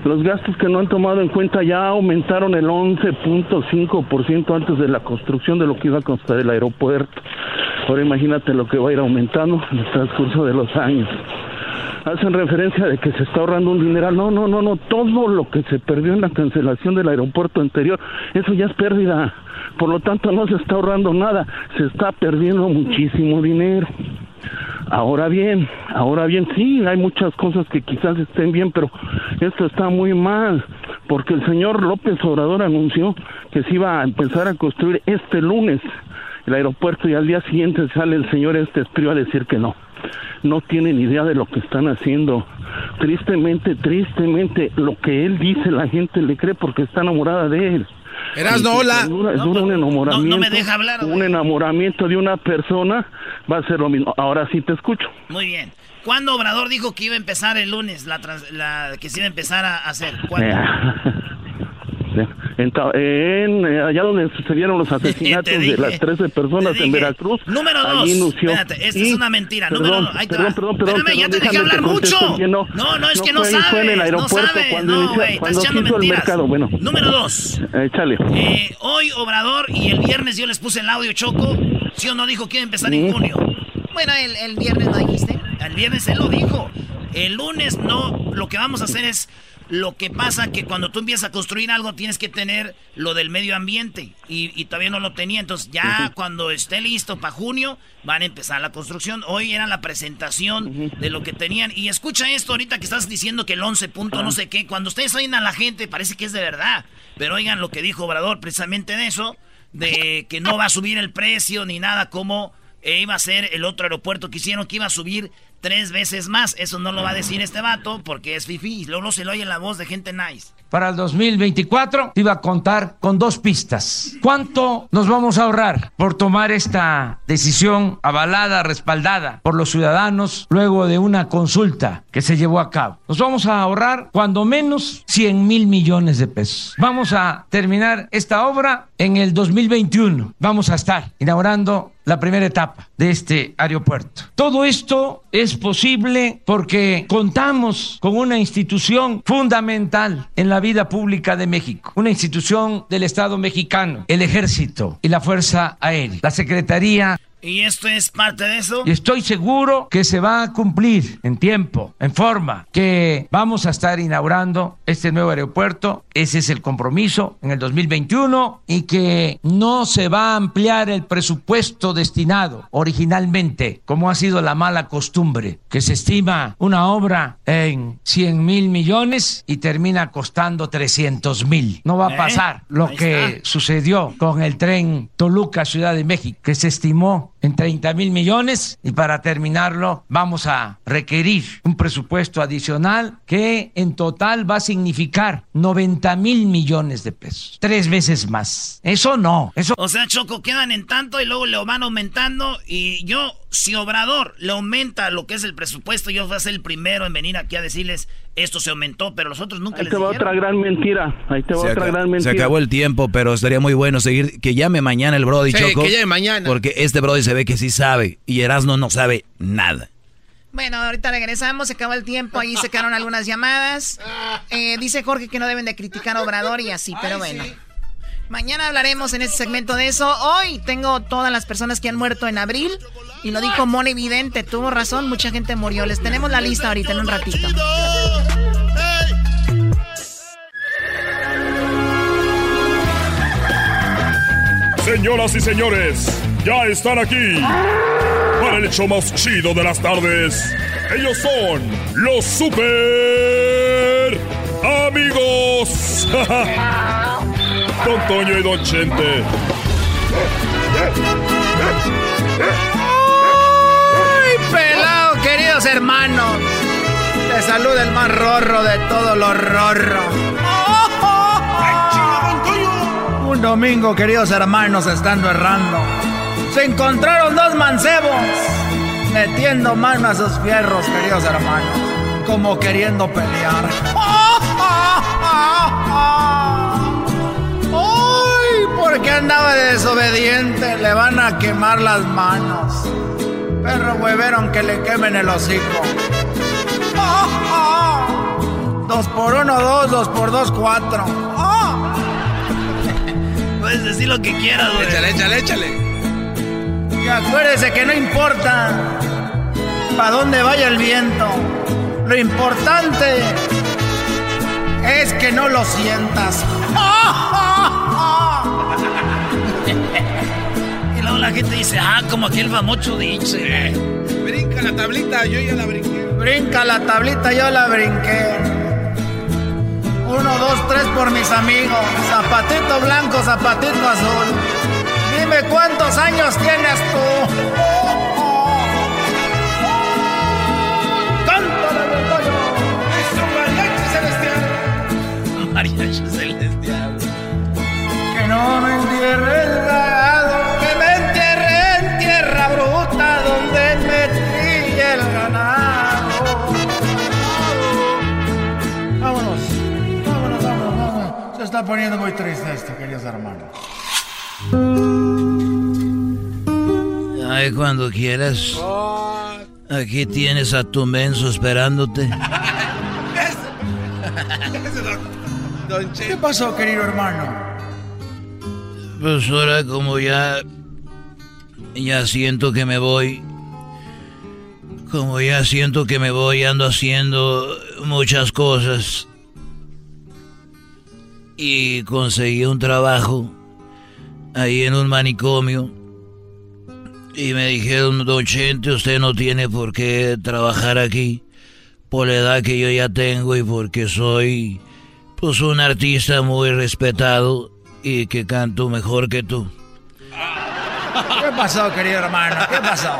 Los gastos que no han tomado en cuenta ya aumentaron el 11.5% antes de la construcción de lo que iba a costar el aeropuerto. Ahora imagínate lo que va a ir aumentando en el transcurso de los años. Hacen referencia de que se está ahorrando un dineral. No, no, no, no. Todo lo que se perdió en la cancelación del aeropuerto anterior, eso ya es pérdida. Por lo tanto, no se está ahorrando nada. Se está perdiendo muchísimo dinero. Ahora bien, ahora bien, sí, hay muchas cosas que quizás estén bien, pero esto está muy mal, porque el señor López Obrador anunció que se iba a empezar a construir este lunes el aeropuerto y al día siguiente sale el señor este a decir que no. No tienen idea de lo que están haciendo. Tristemente, tristemente, lo que él dice la gente le cree porque está enamorada de él. Eras no, hola. Dura, un enamoramiento. No, me deja hablar. Un enamoramiento de una persona va a ser lo mismo. Ahora sí te escucho. Muy bien. ¿Cuándo Obrador dijo que iba a empezar el lunes, la, la que se iba a empezar a hacer? ¿Cuándo? En, en, eh, allá donde sucedieron los asesinatos de las 13 personas en Veracruz. Número dos. Espérate, esta es una mentira. Perdón, Número Ahí perdón, perdón, perdón, Espérame, ya te dejé hablar mucho. No, no, no, es que no sabes. Fue en el aeropuerto no sabes. cuando, no, cuando estás el mercado. Bueno. Número dos. Échale. Eh, hoy Obrador y el viernes yo les puse el audio Choco. ¿Sí o no dijo que iba a empezar en junio? Bueno, el, el viernes lo dijiste. El viernes él lo dijo. El lunes no, lo que vamos a hacer es lo que pasa que cuando tú empiezas a construir algo tienes que tener lo del medio ambiente y, todavía no lo tenía. Entonces ya cuando esté listo para junio van a empezar la construcción. Hoy era la presentación de lo que tenían. Y escucha esto ahorita que estás diciendo que el 11 punto no sé qué. Cuando ustedes oyen a la gente parece que es de verdad. Pero oigan lo que dijo Obrador precisamente de eso. De que no va a subir el precio ni nada como iba a ser el otro aeropuerto que hicieron que iba a subir tres veces más. Eso no lo va a decir este vato porque es fifi. Luego no se lo oye la voz de gente nice. Para el 2024 iba a contar con dos pistas. ¿Cuánto nos vamos a ahorrar por tomar esta decisión avalada, respaldada por los ciudadanos luego de una consulta que se llevó a cabo? Nos vamos a ahorrar cuando menos 100 mil millones de pesos. Vamos a terminar esta obra en el 2021. Vamos a estar inaugurando la primera etapa de este aeropuerto. Todo esto es posible porque contamos con una institución fundamental en la vida pública de México, una institución del Estado mexicano, el Ejército y la Fuerza Aérea, la Secretaría ¿Y esto es parte de eso? Y estoy seguro que se va a cumplir en tiempo, en forma, que vamos a estar inaugurando este nuevo aeropuerto. Ese es el compromiso en el 2021 y que no se va a ampliar el presupuesto destinado originalmente, como ha sido la mala costumbre, que se estima una obra en 100 mil millones y termina costando 300 mil. No va a ¿Eh? pasar lo que sucedió con el tren Toluca Ciudad de México, que se estimó en 30 mil millones y para terminarlo vamos a requerir un presupuesto adicional que en total va a significar 90 mil millones de pesos. Tres veces más. Eso no. Eso... O sea, Choco, quedan en tanto y luego lo van aumentando y yo si Obrador le aumenta lo que es el presupuesto, yo voy a ser el primero en venir aquí a decirles esto se aumentó, pero los otros nunca Ahí les te va dijeron. otra gran mentira. Ahí te va Se, otra gran se mentira. acabó el tiempo, pero estaría muy bueno seguir. Que llame mañana el Brody Sí, Choco. que llame mañana. Porque este Brody se ve que sí sabe. Y Erasmo no sabe nada. Bueno, ahorita regresamos, se acabó el tiempo, ahí se quedaron algunas llamadas. Eh, dice Jorge que no deben de criticar a Obrador y así, pero bueno. Mañana hablaremos en este segmento de eso. Hoy tengo todas las personas que han muerto en abril y lo dijo Mona Evidente, tuvo razón, mucha gente murió. Les tenemos la lista ahorita en un ratito. Señoras y señores, ya están aquí para el hecho más chido de las tardes. Ellos son los super amigos. Don Toño y Don Chente. ¡Ay, pelado, queridos hermanos! Te saluda el más rorro de todos los rorros. Un domingo, queridos hermanos, estando errando, se encontraron dos mancebos metiendo mano a sus fierros, queridos hermanos, como queriendo pelear. Andaba de desobediente, le van a quemar las manos. Perro huevero que le quemen el hocico. Dos por uno, dos, dos por dos, cuatro. Puedes decir lo que quieras, güey. Échale, échale, échale. Y acuérdese que no importa para dónde vaya el viento. Lo importante es que no lo sientas. La gente dice, ah, como aquel famoso dice. Brinca la tablita, yo ya la brinqué. Brinca la tablita, yo la brinqué. Uno, dos, tres por mis amigos. Zapatito blanco, zapatito azul. Dime cuántos años tienes tú. Mariachi celestial. Mariachi celestial. Que no me entierre está poniendo muy triste esto, queridos hermanos. Ay, cuando quieras. Aquí tienes a tu menso esperándote. ¿Qué pasó, querido hermano? Pues ahora como ya... Ya siento que me voy. Como ya siento que me voy, ando haciendo muchas cosas. Y conseguí un trabajo ahí en un manicomio. Y me dijeron, don Chente, usted no tiene por qué trabajar aquí por la edad que yo ya tengo y porque soy pues un artista muy respetado y que canto mejor que tú. ¿Qué pasó, querido hermano? ¿Qué pasó?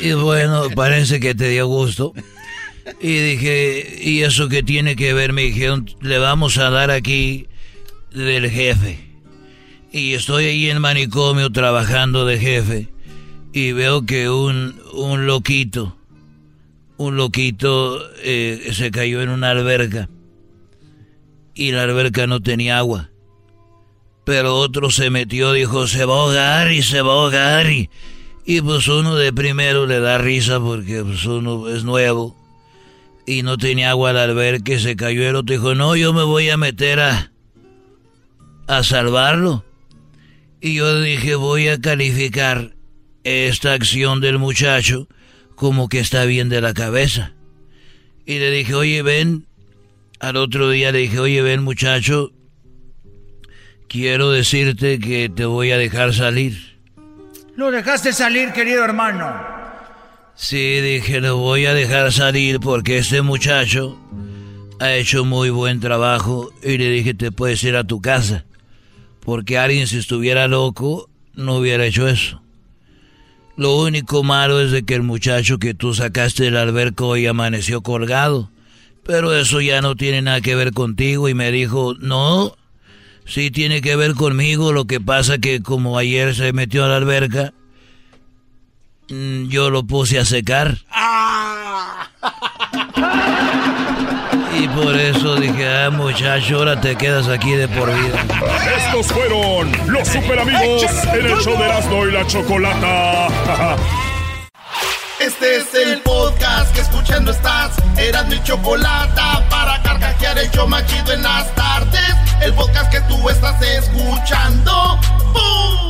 Y bueno, parece que te dio gusto. Y dije, ¿y eso qué tiene que ver? Me dijeron, le vamos a dar aquí del jefe. Y estoy ahí en manicomio trabajando de jefe. Y veo que un, un loquito, un loquito eh, se cayó en una alberca. Y la alberca no tenía agua. Pero otro se metió, dijo, se va a ahogar y se va a ahogar. Y, y pues uno de primero le da risa porque pues uno es nuevo. Y no tenía agua al alberca y se cayó el otro. Dijo, no, yo me voy a meter a, a salvarlo. Y yo dije, voy a calificar esta acción del muchacho como que está bien de la cabeza. Y le dije, oye, ven. Al otro día le dije, oye, ven muchacho, quiero decirte que te voy a dejar salir. Lo dejaste salir, querido hermano. Sí, dije, lo voy a dejar salir porque este muchacho ha hecho muy buen trabajo y le dije, te puedes ir a tu casa. Porque alguien si estuviera loco no hubiera hecho eso. Lo único malo es de que el muchacho que tú sacaste del alberco hoy amaneció colgado. Pero eso ya no tiene nada que ver contigo y me dijo, no, Sí tiene que ver conmigo, lo que pasa que como ayer se metió a la alberca, mm, yo lo puse a secar. Y por eso dije, ah, muchacho, ahora te quedas aquí de por vida. Estos fueron los super amigos en el show de Erasmo y la Chocolata. Este es el podcast que escuchando estás. Eran mi Chocolata para carcajear el show machido en las tardes. El podcast que tú estás escuchando. ¡Bum!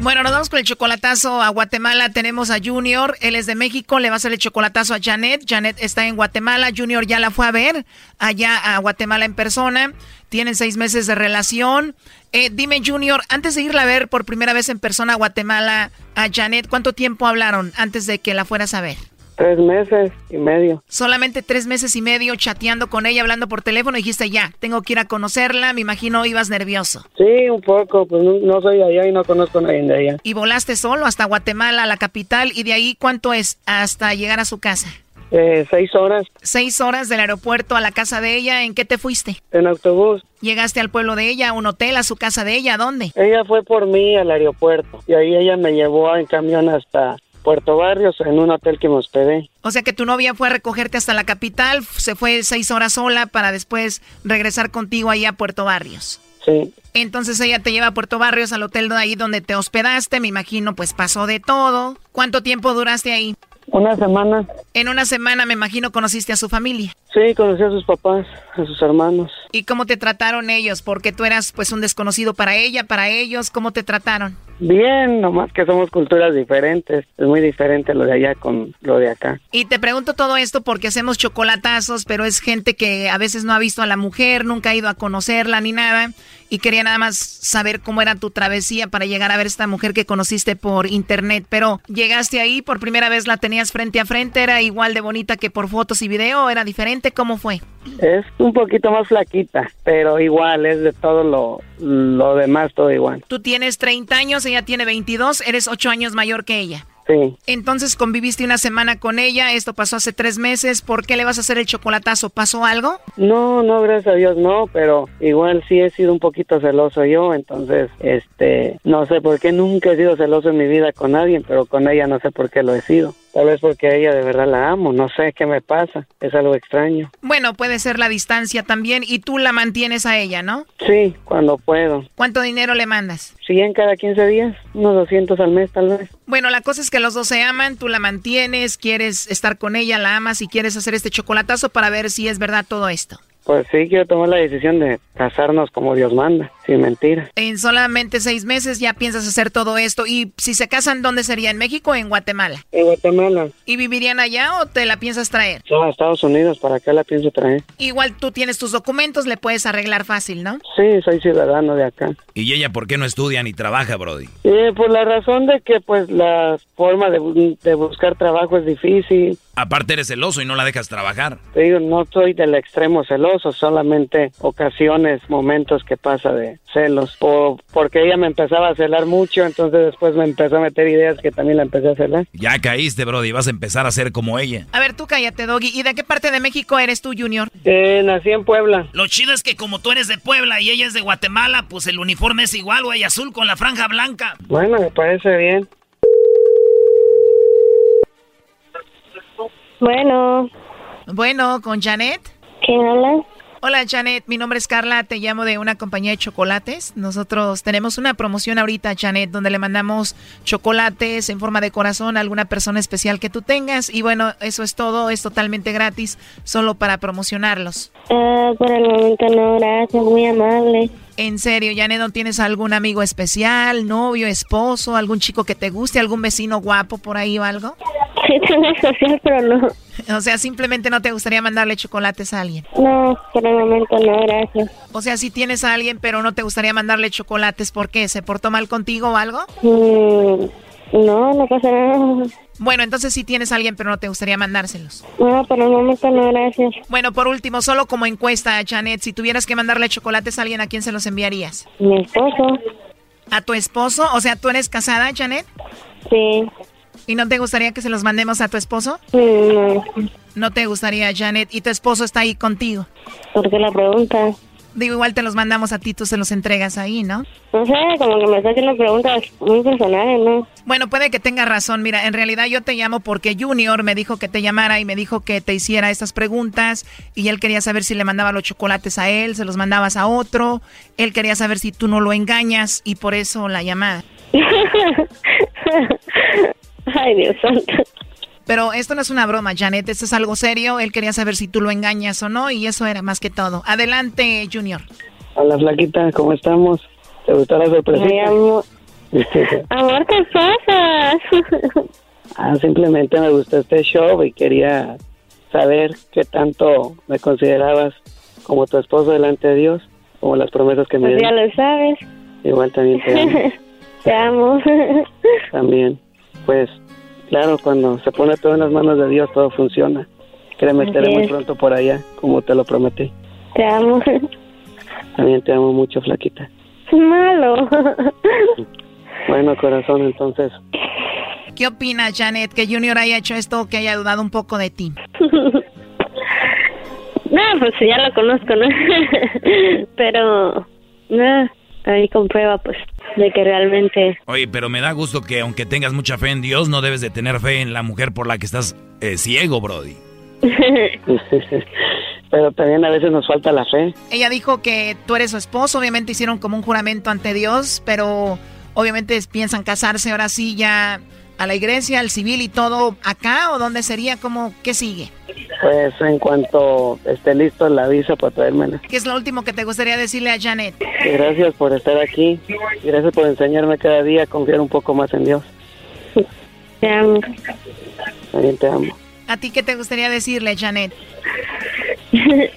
Bueno, nos vamos con el chocolatazo a Guatemala. Tenemos a Junior, él es de México, le va a hacer el chocolatazo a Janet. Janet está en Guatemala, Junior ya la fue a ver allá a Guatemala en persona. Tienen seis meses de relación. Eh, dime, Junior, antes de irla a ver por primera vez en persona a Guatemala a Janet, ¿cuánto tiempo hablaron antes de que la fueras a ver? Tres meses y medio. Solamente tres meses y medio chateando con ella, hablando por teléfono, y dijiste ya, tengo que ir a conocerla, me imagino ibas nervioso. Sí, un poco, pues no, no soy de allá y no conozco a nadie de allá. Y volaste solo hasta Guatemala, la capital, y de ahí cuánto es hasta llegar a su casa. Eh, seis horas Seis horas del aeropuerto a la casa de ella, ¿en qué te fuiste? en autobús. Llegaste al pueblo de ella, a un hotel, a su casa de ella, ¿a dónde? Ella fue por mí al aeropuerto y ahí ella me llevó en camión hasta Puerto Barrios en un hotel que me hospedé. O sea que tu novia fue a recogerte hasta la capital, se fue seis horas sola para después regresar contigo ahí a Puerto Barrios. Sí. Entonces ella te lleva a Puerto Barrios, al hotel de ahí donde te hospedaste, me imagino pues pasó de todo. ¿Cuánto tiempo duraste ahí? Una semana. En una semana me imagino conociste a su familia. Sí, conocí a sus papás, a sus hermanos. ¿Y cómo te trataron ellos? Porque tú eras pues un desconocido para ella, para ellos, ¿cómo te trataron? Bien, nomás que somos culturas diferentes. Es muy diferente lo de allá con lo de acá. Y te pregunto todo esto porque hacemos chocolatazos, pero es gente que a veces no ha visto a la mujer, nunca ha ido a conocerla ni nada. Y quería nada más saber cómo era tu travesía para llegar a ver esta mujer que conociste por internet. Pero llegaste ahí, por primera vez la tenías frente a frente, era igual de bonita que por fotos y video, era diferente, ¿cómo fue? Es un poquito más flaquita, pero igual, es de todo lo, lo demás, todo igual. Tú tienes 30 años, ella tiene 22, eres 8 años mayor que ella. Sí. Entonces conviviste una semana con ella, esto pasó hace tres meses, ¿por qué le vas a hacer el chocolatazo? ¿Pasó algo? No, no, gracias a Dios no, pero igual sí he sido un poquito celoso yo, entonces, este, no sé por qué nunca he sido celoso en mi vida con alguien, pero con ella no sé por qué lo he sido. Tal vez porque a ella de verdad la amo, no sé qué me pasa, es algo extraño. Bueno, puede ser la distancia también y tú la mantienes a ella, ¿no? Sí, cuando puedo. ¿Cuánto dinero le mandas? 100 cada 15 días, unos 200 al mes tal vez. Bueno, la cosa es que los dos se aman, tú la mantienes, quieres estar con ella, la amas y quieres hacer este chocolatazo para ver si es verdad todo esto. Pues sí, quiero tomar la decisión de casarnos como Dios manda, sin mentira. En solamente seis meses ya piensas hacer todo esto y si se casan, ¿dónde sería? ¿En México o en Guatemala? En Guatemala. ¿Y vivirían allá o te la piensas traer? No, a Estados Unidos, ¿para qué la pienso traer? Igual tú tienes tus documentos, le puedes arreglar fácil, ¿no? Sí, soy ciudadano de acá. ¿Y ella por qué no estudia ni trabaja, Brody? Eh, por la razón de que pues la forma de buscar trabajo es difícil. Aparte eres celoso y no la dejas trabajar. Te digo, no soy del extremo celoso, solamente ocasiones, momentos que pasa de celos. O porque ella me empezaba a celar mucho, entonces después me empezó a meter ideas que también la empecé a celar. Ya caíste, Brody, vas a empezar a ser como ella. A ver, tú cállate, Doggy. ¿Y de qué parte de México eres tú, Junior? Eh, nací en Puebla. Lo chido es que como tú eres de Puebla y ella es de Guatemala, pues el uniforme es igual, güey, azul con la franja blanca. Bueno, me parece bien. Bueno, Bueno, ¿con Janet? ¿quién habla? Hola Janet, mi nombre es Carla, te llamo de una compañía de chocolates. Nosotros tenemos una promoción ahorita, Janet, donde le mandamos chocolates en forma de corazón a alguna persona especial que tú tengas. Y bueno, eso es todo, es totalmente gratis, solo para promocionarlos. Ah, por el momento no, gracias, muy amable. En serio, Janet, ¿no tienes algún amigo especial, novio, esposo, algún chico que te guste, algún vecino guapo por ahí o algo? Sí, tengo social, pero no. O sea, simplemente no te gustaría mandarle chocolates a alguien. No, por el momento no, gracias. O sea, si tienes a alguien, pero no te gustaría mandarle chocolates, ¿por qué? ¿Se portó mal contigo o algo? Mm, no, no pasa nada. Bueno, entonces sí tienes a alguien, pero no te gustaría mandárselos. No, por el momento no, gracias. Bueno, por último, solo como encuesta, Janet, si tuvieras que mandarle chocolates a alguien, ¿a quién se los enviarías? Mi esposo. ¿A tu esposo? O sea, ¿tú eres casada, Janet? Sí. ¿Y no te gustaría que se los mandemos a tu esposo? No. No te gustaría, Janet. ¿Y tu esposo está ahí contigo? ¿Por qué la pregunta? Digo, igual te los mandamos a ti, tú se los entregas ahí, ¿no? No sé, como que me está haciendo preguntas muy personales, ¿no? Bueno, puede que tenga razón. Mira, en realidad yo te llamo porque Junior me dijo que te llamara y me dijo que te hiciera estas preguntas y él quería saber si le mandaba los chocolates a él, se los mandabas a otro. Él quería saber si tú no lo engañas y por eso la llamada. Ay, Dios santo. Pero esto no es una broma, Janet, esto es algo serio. Él quería saber si tú lo engañas o no y eso era más que todo. Adelante, Junior. Hola, flaquita, ¿cómo estamos? ¿Te gustó la sorpresa? Mi amor. amor, ¿qué pasa? ah, simplemente me gustó este show y quería saber qué tanto me considerabas como tu esposo delante de Dios, como las promesas que me pues ya lo sabes. Igual también te amo. te amo. también. Pues Claro, cuando se pone todo en las manos de Dios, todo funciona. Créeme, estaré muy pronto por allá, como te lo prometí. Te amo. También te amo mucho, flaquita. Malo. Bueno, corazón, entonces. ¿Qué opinas, Janet, que Junior haya hecho esto o que haya dudado un poco de ti? no, pues ya lo conozco, ¿no? Pero, no, ahí comprueba, pues, de que realmente... Oye, pero me da gusto que aunque tengas mucha fe en Dios, no debes de tener fe en la mujer por la que estás eh, ciego, Brody. pero también a veces nos falta la fe. Ella dijo que tú eres su esposo, obviamente hicieron como un juramento ante Dios, pero obviamente piensan casarse ahora sí ya a la iglesia, al civil y todo acá o dónde sería, como qué sigue? Pues en cuanto esté listo la visa para traérmela. ¿Qué es lo último que te gustaría decirle a Janet? Gracias por estar aquí. Gracias por enseñarme cada día a confiar un poco más en Dios. Te amo. También te amo. ¿A ti qué te gustaría decirle, Janet? que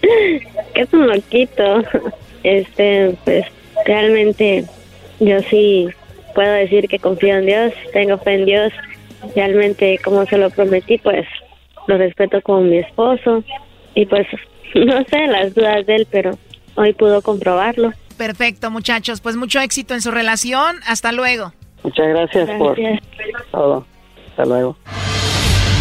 es un loquito. Este, pues realmente yo sí puedo decir que confío en Dios, tengo fe en Dios. Realmente, como se lo prometí, pues lo respeto como mi esposo. Y pues, no sé las dudas de él, pero hoy pudo comprobarlo. Perfecto, muchachos. Pues mucho éxito en su relación. Hasta luego. Muchas gracias, por todo. Hasta luego.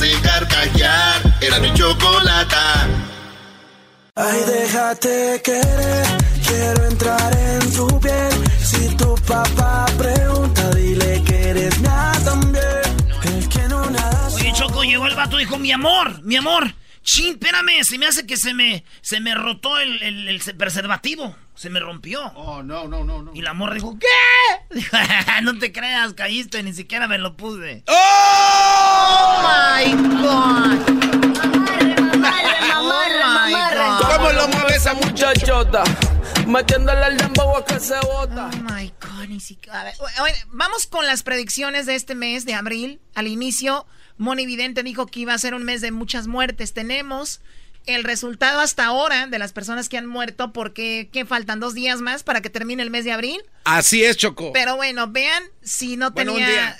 me hace carcajear. Era mi chocolata. Ay, déjate querer, quiero entrar en tu piel. Si tu papá pregunta, dile que eres mía también. El que no nada. Oye, Choco, llegó el vato y dijo, mi amor, mi amor. Chin, espérame, se me hace que se me, se me rotó el, el, el preservativo. Se me rompió. Oh, no, no, no, no. Y la morra dijo, ¿qué? Dijo, no te creas, caíste, ni siquiera me lo puse. ¡Oh, my God! ¿Cómo lo mueve esa muchachota? Metiéndole al dembow a que se bota. Oh my God, ni siquiera. A ver, vamos con las predicciones de este mes de abril. Al inicio, Moni Vidente dijo que iba a ser un mes de muchas muertes. Tenemos el resultado hasta ahora de las personas que han muerto porque ¿qué faltan dos días más para que termine el mes de abril. Así es, Choco. Pero bueno, vean si no Bueno, un tenía día.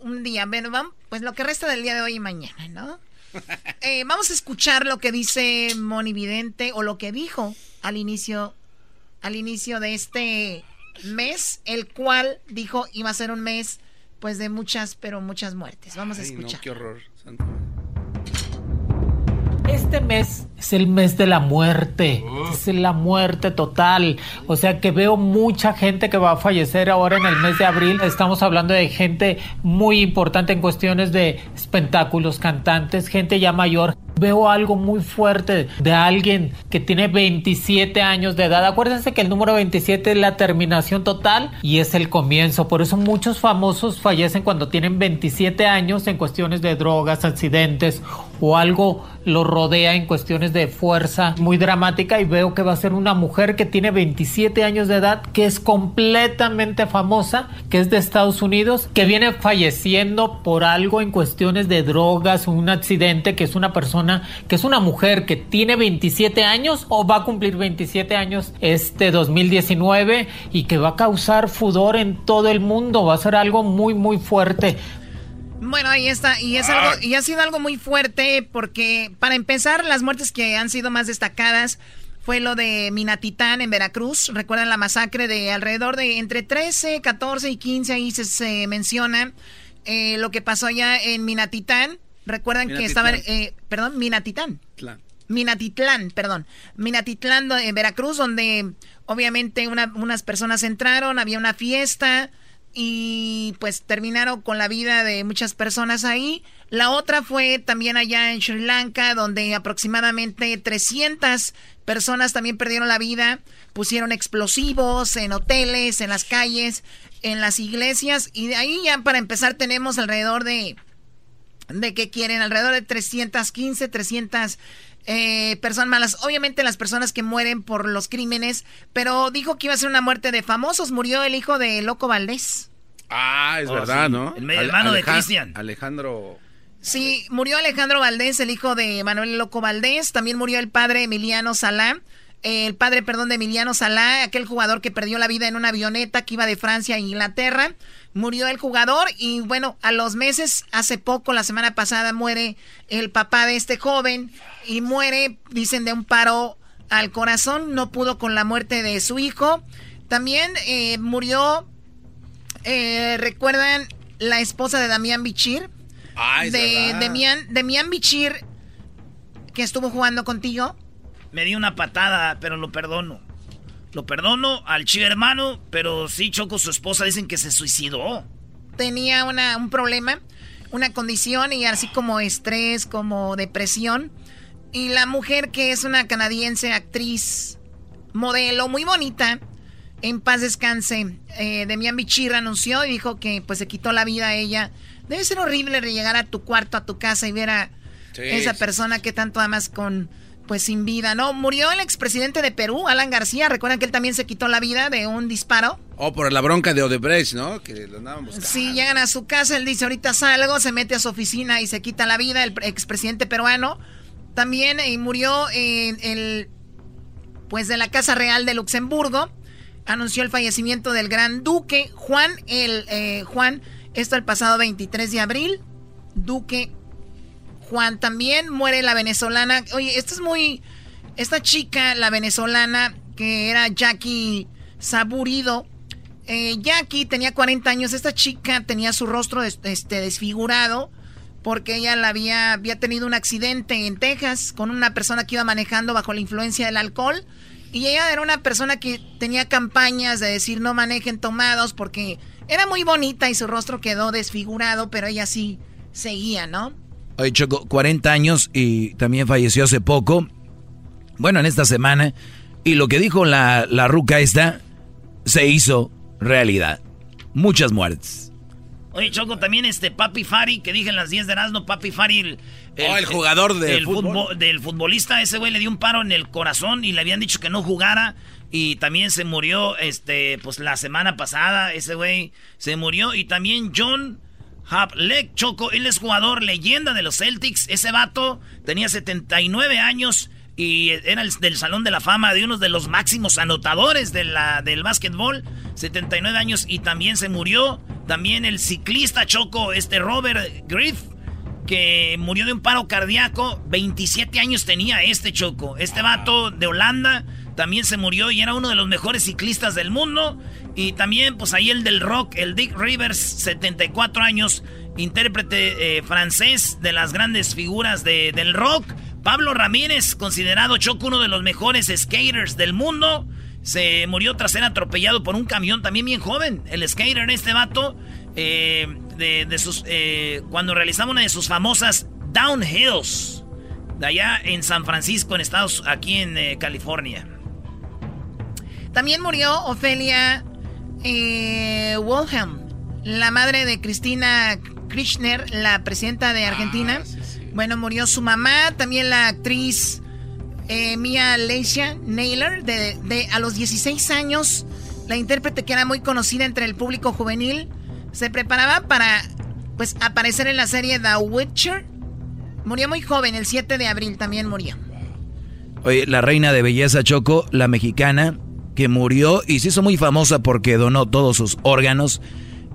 un día. Bueno, vamos, pues lo que resta del día de hoy y mañana, ¿no? Eh, vamos a escuchar lo que dice Moni Vidente o lo que dijo al inicio, al inicio de este mes, el cual dijo iba a ser un mes, pues de muchas, pero muchas muertes. Vamos a no, escuchar. qué horror. Este mes es el mes de la muerte, es la muerte total. O sea que veo mucha gente que va a fallecer ahora en el mes de abril. Estamos hablando de gente muy importante en cuestiones de espectáculos, cantantes, gente ya mayor. Veo algo muy fuerte de alguien que tiene 27 años de edad. Acuérdense que el número 27 es la terminación total y es el comienzo. Por eso muchos famosos fallecen cuando tienen 27 años en cuestiones de drogas, accidentes o algo lo rodea en cuestiones de fuerza muy dramática y veo que va a ser una mujer que tiene 27 años de edad, que es completamente famosa, que es de Estados Unidos, que viene falleciendo por algo en cuestiones de drogas, un accidente, que es una persona, que es una mujer que tiene 27 años o va a cumplir 27 años este 2019 y que va a causar fudor en todo el mundo, va a ser algo muy muy fuerte. Bueno, ahí está. Y es algo, y ha sido algo muy fuerte porque, para empezar, las muertes que han sido más destacadas fue lo de Minatitán en Veracruz. Recuerdan la masacre de alrededor de entre 13, 14 y 15, ahí se, menciona eh, lo que pasó allá en Minatitán. Recuerdan que estaban, eh, perdón, Minatitán. Minatitlán, perdón. Minatitlán en Veracruz, donde obviamente unas personas entraron, había una fiesta y pues terminaron con la vida de muchas personas ahí. La otra fue también allá en Sri Lanka, donde aproximadamente 300 personas también perdieron la vida, pusieron explosivos en hoteles, en las calles, en las iglesias y de ahí ya para empezar tenemos alrededor de de que quieren alrededor de 315, 300 eh, personas malas. Obviamente las personas que mueren por los crímenes, pero dijo que iba a ser una muerte de famosos. Murió el hijo de Loco Valdés. Ah, es oh, verdad, ¿no? El hermano de Cristian. Alejandro. Sí, murió Alejandro Valdés, el hijo de Manuel Loco Valdés. También murió el padre Emiliano Salá. El padre, perdón, de Emiliano Salá, aquel jugador que perdió la vida en una avioneta que iba de Francia a Inglaterra. Murió el jugador y bueno, a los meses, hace poco, la semana pasada, muere el papá de este joven y muere, dicen, de un paro al corazón, no pudo con la muerte de su hijo. También eh, murió, eh, ¿recuerdan la esposa de Damián Bichir? de Damián, Damián Bichir, que estuvo jugando contigo. Me dio una patada, pero lo perdono. Lo perdono al chivo hermano, pero sí, Choco, su esposa dicen que se suicidó. Tenía una, un problema, una condición y así como estrés, como depresión. Y la mujer que es una canadiense actriz, modelo, muy bonita, en paz descanse, eh, Demian Bichir anunció y dijo que pues se quitó la vida a ella. Debe ser horrible llegar a tu cuarto, a tu casa y ver a esa persona que tanto amas con pues sin vida, ¿no? Murió el expresidente de Perú, Alan García. ¿Recuerdan que él también se quitó la vida de un disparo? Oh, por la bronca de Odebrecht, ¿no? Que lo Sí, llegan a su casa, él dice, ahorita salgo, se mete a su oficina y se quita la vida, el expresidente peruano. También eh, murió en el, pues de la Casa Real de Luxemburgo. Anunció el fallecimiento del gran duque Juan, el eh, Juan, esto el pasado 23 de abril. Duque Juan también muere la venezolana. Oye, esto es muy, esta chica, la venezolana que era Jackie Saburido. Eh, Jackie tenía 40 años. Esta chica tenía su rostro este, desfigurado porque ella la había, había tenido un accidente en Texas con una persona que iba manejando bajo la influencia del alcohol. Y ella era una persona que tenía campañas de decir no manejen tomados porque era muy bonita y su rostro quedó desfigurado, pero ella sí seguía, ¿no? Oye, Choco, 40 años y también falleció hace poco. Bueno, en esta semana. Y lo que dijo la, la ruca esta se hizo realidad. Muchas muertes. Oye, Choco, también este Papi Fari, que dije en las 10 de Erasmo, Papi Fari, el, oh, el jugador de fútbol. del futbolista, ese güey le dio un paro en el corazón y le habían dicho que no jugara. Y también se murió, este, pues la semana pasada, ese güey se murió. Y también John Hablek, Choco, él es jugador leyenda de los Celtics. Ese vato tenía 79 años y era el, del Salón de la Fama de uno de los máximos anotadores de la, del básquetbol. 79 años y también se murió. También el ciclista Choco, este Robert Griff, que murió de un paro cardíaco. 27 años tenía este Choco. Este vato de Holanda también se murió y era uno de los mejores ciclistas del mundo. Y también, pues ahí el del rock, el Dick Rivers, 74 años, intérprete eh, francés de las grandes figuras del rock. Pablo Ramírez, considerado Choco uno de los mejores skaters del mundo. Se murió tras ser atropellado por un camión también bien joven. El skater, este vato, eh, de, sus, eh, cuando realizaba una de sus famosas downhills. De allá en San Francisco, en Estados aquí en eh, California. También murió Ofelia eh, la madre de Cristina Kirchner, la presidenta de Argentina. Ah, bueno, murió su mamá, también la actriz eh, Mia Leisha Naylor, de, a los 16 años, la intérprete que era muy conocida entre el público juvenil, se preparaba para pues aparecer en la serie The Witcher. Murió muy joven, el 7 de abril también murió. Oye, la reina de belleza Choco, la mexicana, que murió y se hizo muy famosa porque donó todos sus órganos.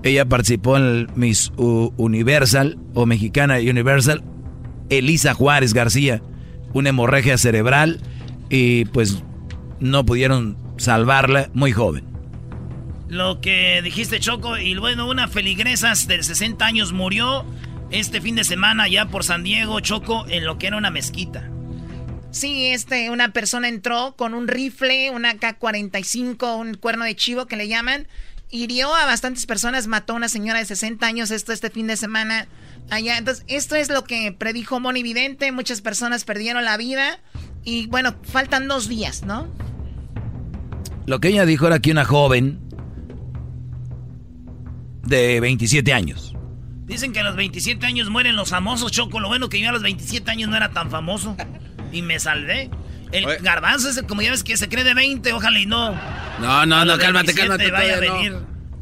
Ella participó en el Miss Universal o Mexicana Universal. Elisa Juárez García, una hemorragia cerebral y pues no pudieron salvarla muy joven. Lo que dijiste Choco y bueno, una feligresa de 60 años murió este fin de semana ya por San Diego, Choco, en lo que era una mezquita. Sí, este, una persona entró con un rifle, una K-45, un cuerno de chivo que le llaman, hirió a bastantes personas, mató a una señora de 60 años esto este fin de semana allá. Entonces, esto es lo que predijo Moni Vidente, muchas personas perdieron la vida y bueno, faltan dos días, ¿no? Lo que ella dijo era que una joven de 27 años. Dicen que a los 27 años mueren los famosos, Choco. Lo bueno que yo a los 27 años no era tan famoso. Y me salvé. El garbanzo ese, como ya ves que se cree de 20, ojalá y no. No, no, no, cálmate, cálmate. Vaya a venir.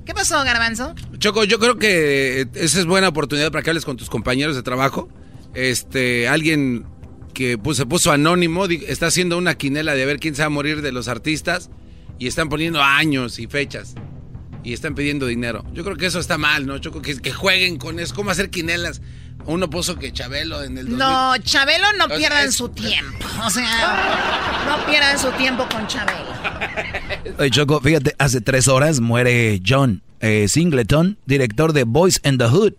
¿Qué pasó, garbanzo? Choco, yo creo que esa es buena oportunidad para que hables con tus compañeros de trabajo. Este, alguien que se puso anónimo, está haciendo una quinela de ver quién se va a morir de los artistas y están poniendo años y fechas y están pidiendo dinero. Yo creo que eso está mal, ¿no? Choco, que, que jueguen con eso, cómo hacer quinelas. Uno puso que Chabelo en el No, Chabelo no pierdan su tiempo. O sea, no pierdan su tiempo con Chabelo. Oye, Choco, fíjate, hace tres horas muere John eh, Singleton, director de Boys in the Hood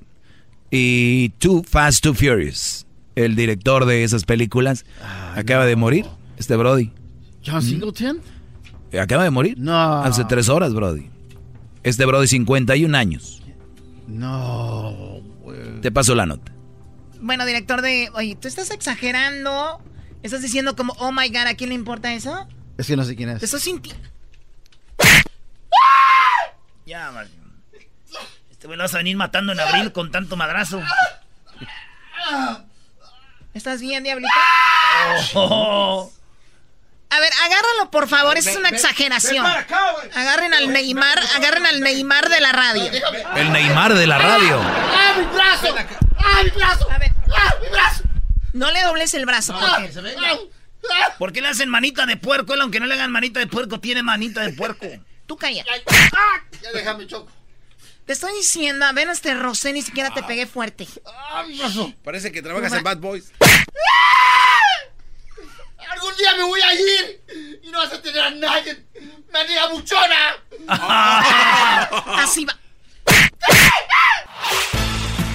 y Too Fast, Too Furious. El director de esas películas acaba de morir, este Brody. ¿John Singleton? Eh, acaba de morir. No. Hace tres horas, Brody. Este Brody, 51 años. No. Te paso la nota. Bueno, director de... Oye, tú estás exagerando. Estás diciendo como, oh my god, ¿a quién le importa eso? Es que no sé quién es. Eso sin ti. Ya, Este güey lo vas a venir matando en abril con tanto madrazo. ¿Estás bien, diablito? Oh. A ver, agárralo, por favor, esa es una exageración. Agarren al Neymar, agarren al Neymar de la radio. El Neymar de la radio. ¡Ah, mi brazo! ¡Ah, mi brazo! A ver, ¡ah, mi brazo! No le dobles el brazo. ¿por, qué? ¿Por qué le hacen manita de puerco? Él, aunque no le hagan manita de puerco, tiene manita de puerco. Tú calla. Ya déjame, Choco. Te estoy diciendo, a ver, este rosé ni siquiera te pegué fuerte. ¡Ah, mi brazo! Parece que trabajas en Bad Boys. Algún día me voy a ir y no vas a tener a nadie. ¡Manera buchona! Así va.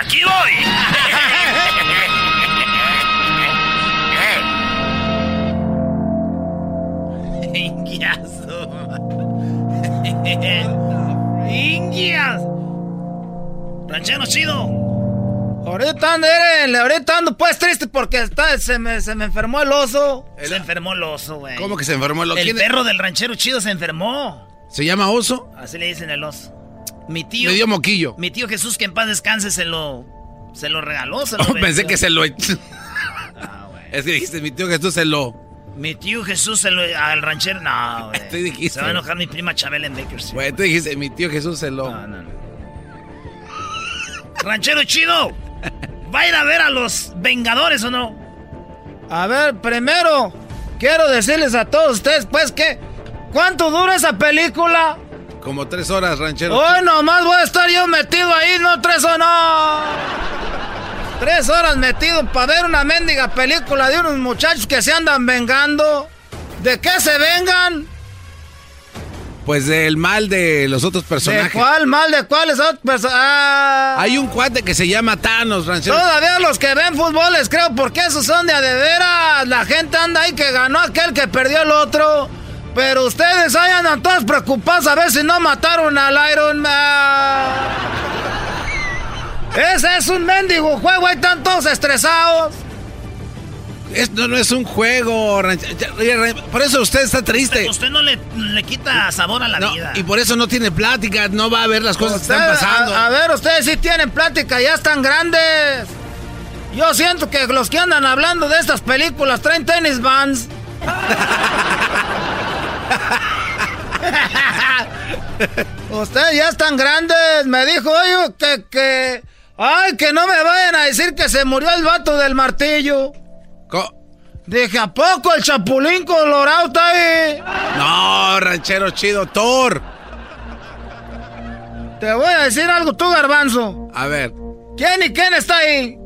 Aquí voy. Ingiazo. Ingias. Ranchero chido. Ahorita ando, ahorita ando pues triste porque está, se, me, se me enfermó el oso. Se enfermó el oso, güey. ¿Cómo que se enfermó el oso? El perro del ranchero chido se enfermó. ¿Se llama oso? Así le dicen el oso. Mi tío. Dio moquillo. Mi tío Jesús, que en paz descanse, se lo. Se lo regaló. Se lo oh, pensé que se lo. ah, es que dijiste, mi tío Jesús se lo. Mi tío Jesús se lo, al ranchero. No, güey. Tú dijiste. Se va a enojar mi prima Chabela en Bakersfield. Güey, tú dijiste, mi tío Jesús se lo. No, no, no. Ranchero chido. ¿Va a ir a ver a los Vengadores o no? A ver, primero, quiero decirles a todos ustedes, pues, que. ¿Cuánto dura esa película? Como tres horas, ranchero. Hoy nomás voy a estar yo metido ahí, no tres o no. Tres horas metido para ver una mendiga película de unos muchachos que se andan vengando. ¿De qué se vengan? Pues del mal de los otros personajes. ¿De cuál mal? ¿De cuáles otros personajes? Ah. Hay un cuate que se llama Thanos, ranchero. Todavía los que ven fútbol les creo porque esos son de a de veras. La gente anda ahí que ganó aquel que perdió el otro. Pero ustedes ahí andan todos preocupados a ver si no mataron al Iron Man. Ese es un mendigo juego, ahí están todos estresados. Esto no es un juego, por eso usted está triste. Usted no le, le quita sabor a la vida. Y por eso no tiene plática, no va a ver las cosas que están pasando. A, ver, ustedes sí tienen plática, ya están grandes. Yo siento que los que andan hablando de estas películas traen tenis vans. ustedes ya están grandes. Me dijo, oye, que, que... Ay, que no me vayan a decir que se murió el vato del martillo. Dije, ¿a poco el chapulín colorado está ahí? No, ranchero chido, Thor. Te voy a decir algo tú, garbanzo. A ver. ¿Quién y quién está ahí?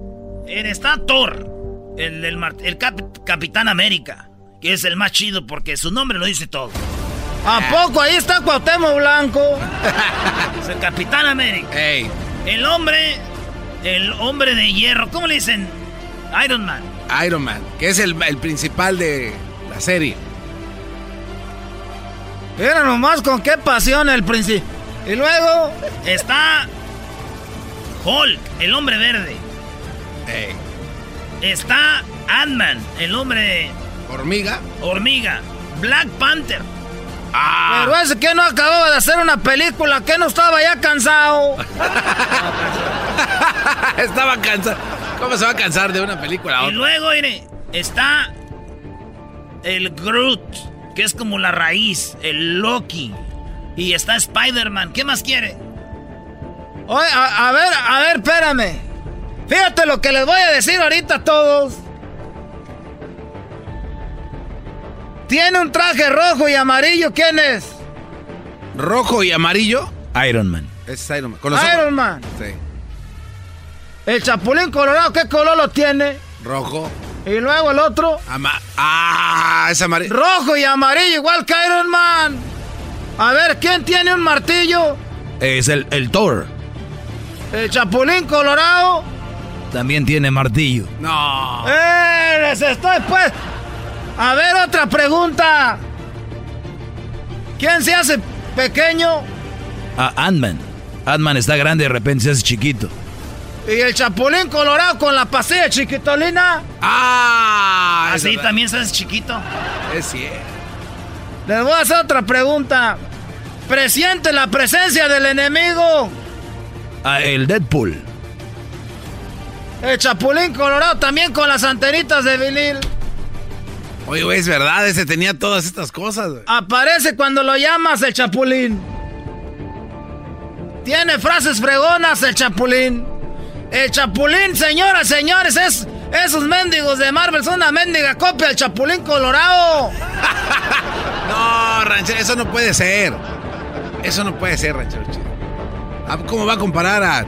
Está Thor, el, el, Capitán América, que es el más chido porque su nombre lo dice todo. ¿A poco ahí está Cuauhtémoc Blanco? es el Capitán América. El hombre, el hombre de hierro, ¿cómo le dicen? Iron Man. Iron Man, que es el, principal de la serie. Mira nomás con qué pasión el príncipe. Y luego está Hulk, el hombre verde. Está Ant-Man, el hombre... Hormiga. Hormiga. Black Panther. Ah. Pero ese que no acababa de hacer una película, que no estaba ya cansado. estaba cansado. ¿Cómo se va a cansar de una película? Y luego, mire, está el Groot, que es como la raíz, el Loki. Y está Spider-Man. ¿Qué más quiere? Oye, a, ver, a ver, espérame. Fíjate lo que les voy a decir ahorita a todos. Tiene un traje rojo y amarillo. ¿Quién es? ¿Rojo y amarillo? Iron Man. Es Iron Man. Iron Man. Sí. El chapulín colorado, ¿qué color lo tiene? Rojo. Y luego el otro. ah, es amarillo. Rojo y amarillo, igual que Iron Man. A ver, ¿quién tiene un martillo? Es el, el Thor. El chapulín colorado. También tiene martillo. No. ¡Eh! Les estoy pues. A ver, otra pregunta. ¿Quién se hace pequeño? Ah, Ant-Man. Ant-Man está grande y de repente se hace chiquito. ¿Y el chapulín colorado con la pasilla chiquitolina? ¡Ah! Así también se hace chiquito. Es cierto. Les voy a hacer otra pregunta. ¿Presiente la presencia del enemigo? Ah, el Deadpool. El chapulín colorado también con las antenitas de vinil. Oye, güey, es verdad, ese tenía todas estas cosas. Aparece cuando lo llamas el chapulín. Tiene frases fregonas el chapulín. El chapulín, señoras, señores, es... Esos mendigos de Marvel son una mendiga copia del Chapulín Colorado. no, ranchero, eso no puede ser. Eso no puede ser, ranchero ah, ¿Cómo va a comparar a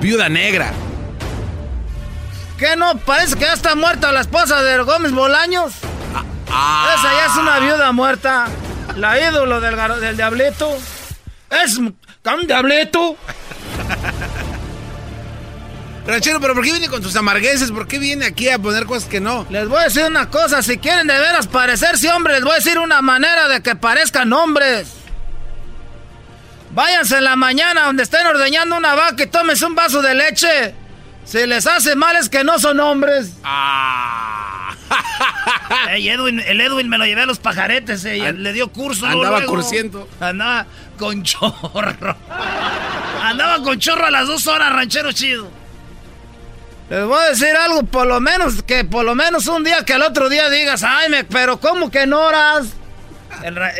Viuda Negra? ¿Qué no? Parece que ya está muerta la esposa de Gómez Bolaños. Ah, Esa ya es una viuda muerta. La ídolo del, del diablito. Es un diablito. Ranchero, pero ¿por qué viene con tus amargueses? ¿Por qué viene aquí a poner cosas que no? Les voy a decir una cosa, si quieren de veras parecerse hombres, les voy a decir una manera de que parezcan hombres. Váyanse en la mañana donde estén ordeñando una vaca y tómense un vaso de leche. Si les hace mal es que no son hombres. Ah. Edwin, el Edwin me lo llevé a los pajaretes, eh, le dio curso. Andaba cursiendo. Andaba con chorro. Andaba con chorro a las dos horas, ranchero chido. Les voy a decir algo, por lo menos, que por lo menos un día que al otro día digas, ay, me, pero ¿cómo que no horas?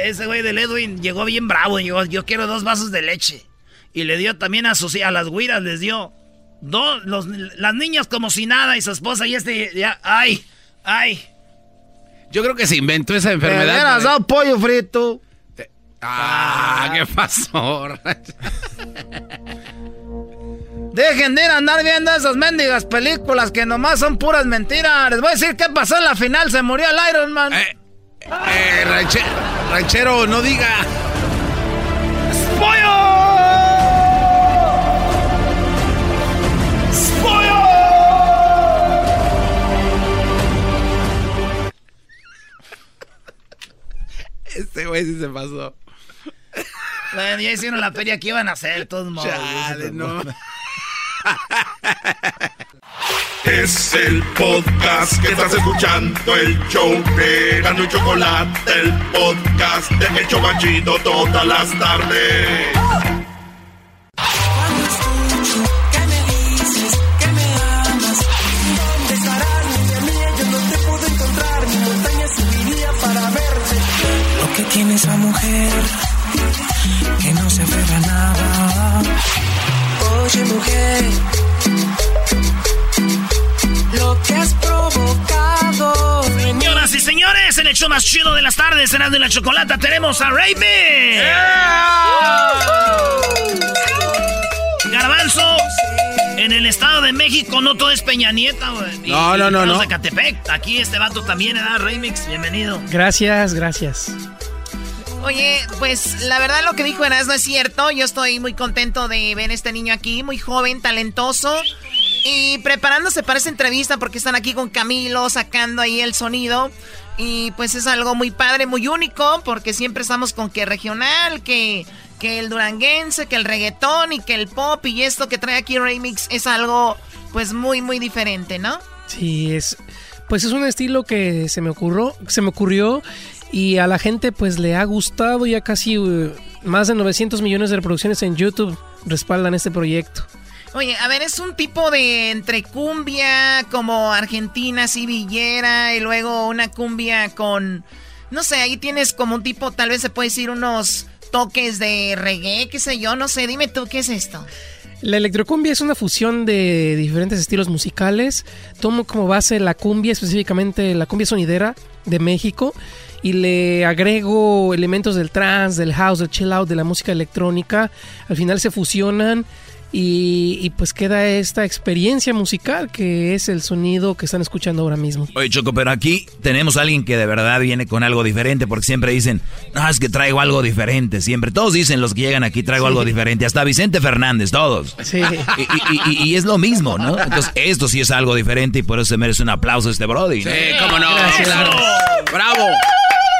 ese güey del Edwin llegó bien bravo y dijo, yo quiero dos vasos de leche. Y le dio también a sus a las guiras, les dio dos, las niñas como si nada y su esposa y este ya, ay, ay. Yo creo que se inventó esa enfermedad. Dado pollo frito. Ah, ¿qué pasó? Dejen de ir a andar viendo esas mendigas películas que nomás son puras mentiras. Les voy a decir qué pasó en la final. Se murió el Iron Man. Eh, eh ranchero, ranchero, no diga. Este güey sí se pasó. Bueno, ya hicieron la feria que iban a hacer, todos modos. no. Es el podcast que estás escuchando, el show de Gano y Chocolate, el podcast de El Chobachito todas las tardes. Mujer, que no se aferra a nada. Oye, mujer, lo que has provocado. Señoras y señores, en el show más chido de las tardes, en de la Chocolata, tenemos a Raven. Garbanzo, en el Estado de México no todo es Peña Nieta, güey. No, no, no, no. de Catepec. Aquí este vato también, da Remix, bienvenido. Gracias, gracias. Oye, pues la verdad lo que dijo Eras no es cierto. Yo estoy muy contento de ver a este niño aquí, muy joven, talentoso. Y preparándose para esta entrevista porque están aquí con Camilo, sacando ahí el sonido. Y pues es algo muy padre, muy único, porque siempre estamos con que regional, que, que el duranguense, que el reggaetón y que el pop y esto que trae aquí Remix es algo pues muy, muy diferente, ¿no? Sí, es pues es un estilo que se me ocurrió, se me ocurrió y a la gente pues le ha gustado ya casi uh, más de 900 millones de reproducciones en YouTube respaldan este proyecto. Oye, a ver, es un tipo de entre cumbia como argentina, así villera, y luego una cumbia con, no sé, ahí tienes como un tipo, tal vez se puede decir unos toques de reggae, qué sé yo, no sé, dime tú, ¿qué es esto? La electrocumbia es una fusión de diferentes estilos musicales. Tomo como base la cumbia, específicamente la cumbia sonidera de México, y le agrego elementos del trance, del house, del chill out, de la música electrónica. Al final se fusionan y, y pues queda esta experiencia musical que es el sonido que están escuchando ahora mismo. Oye, Choco, pero aquí tenemos a alguien que de verdad viene con algo diferente, porque siempre dicen, no, es que traigo algo diferente, siempre. Todos dicen los que llegan aquí, traigo Sí. algo diferente, hasta Vicente Fernández, todos. Sí. Y, y- y- y es lo mismo, ¿no? Entonces, esto sí es algo diferente y por eso se merece un aplauso este Brody. ¿no? Sí, cómo no. Gracias. Claro. Bravo.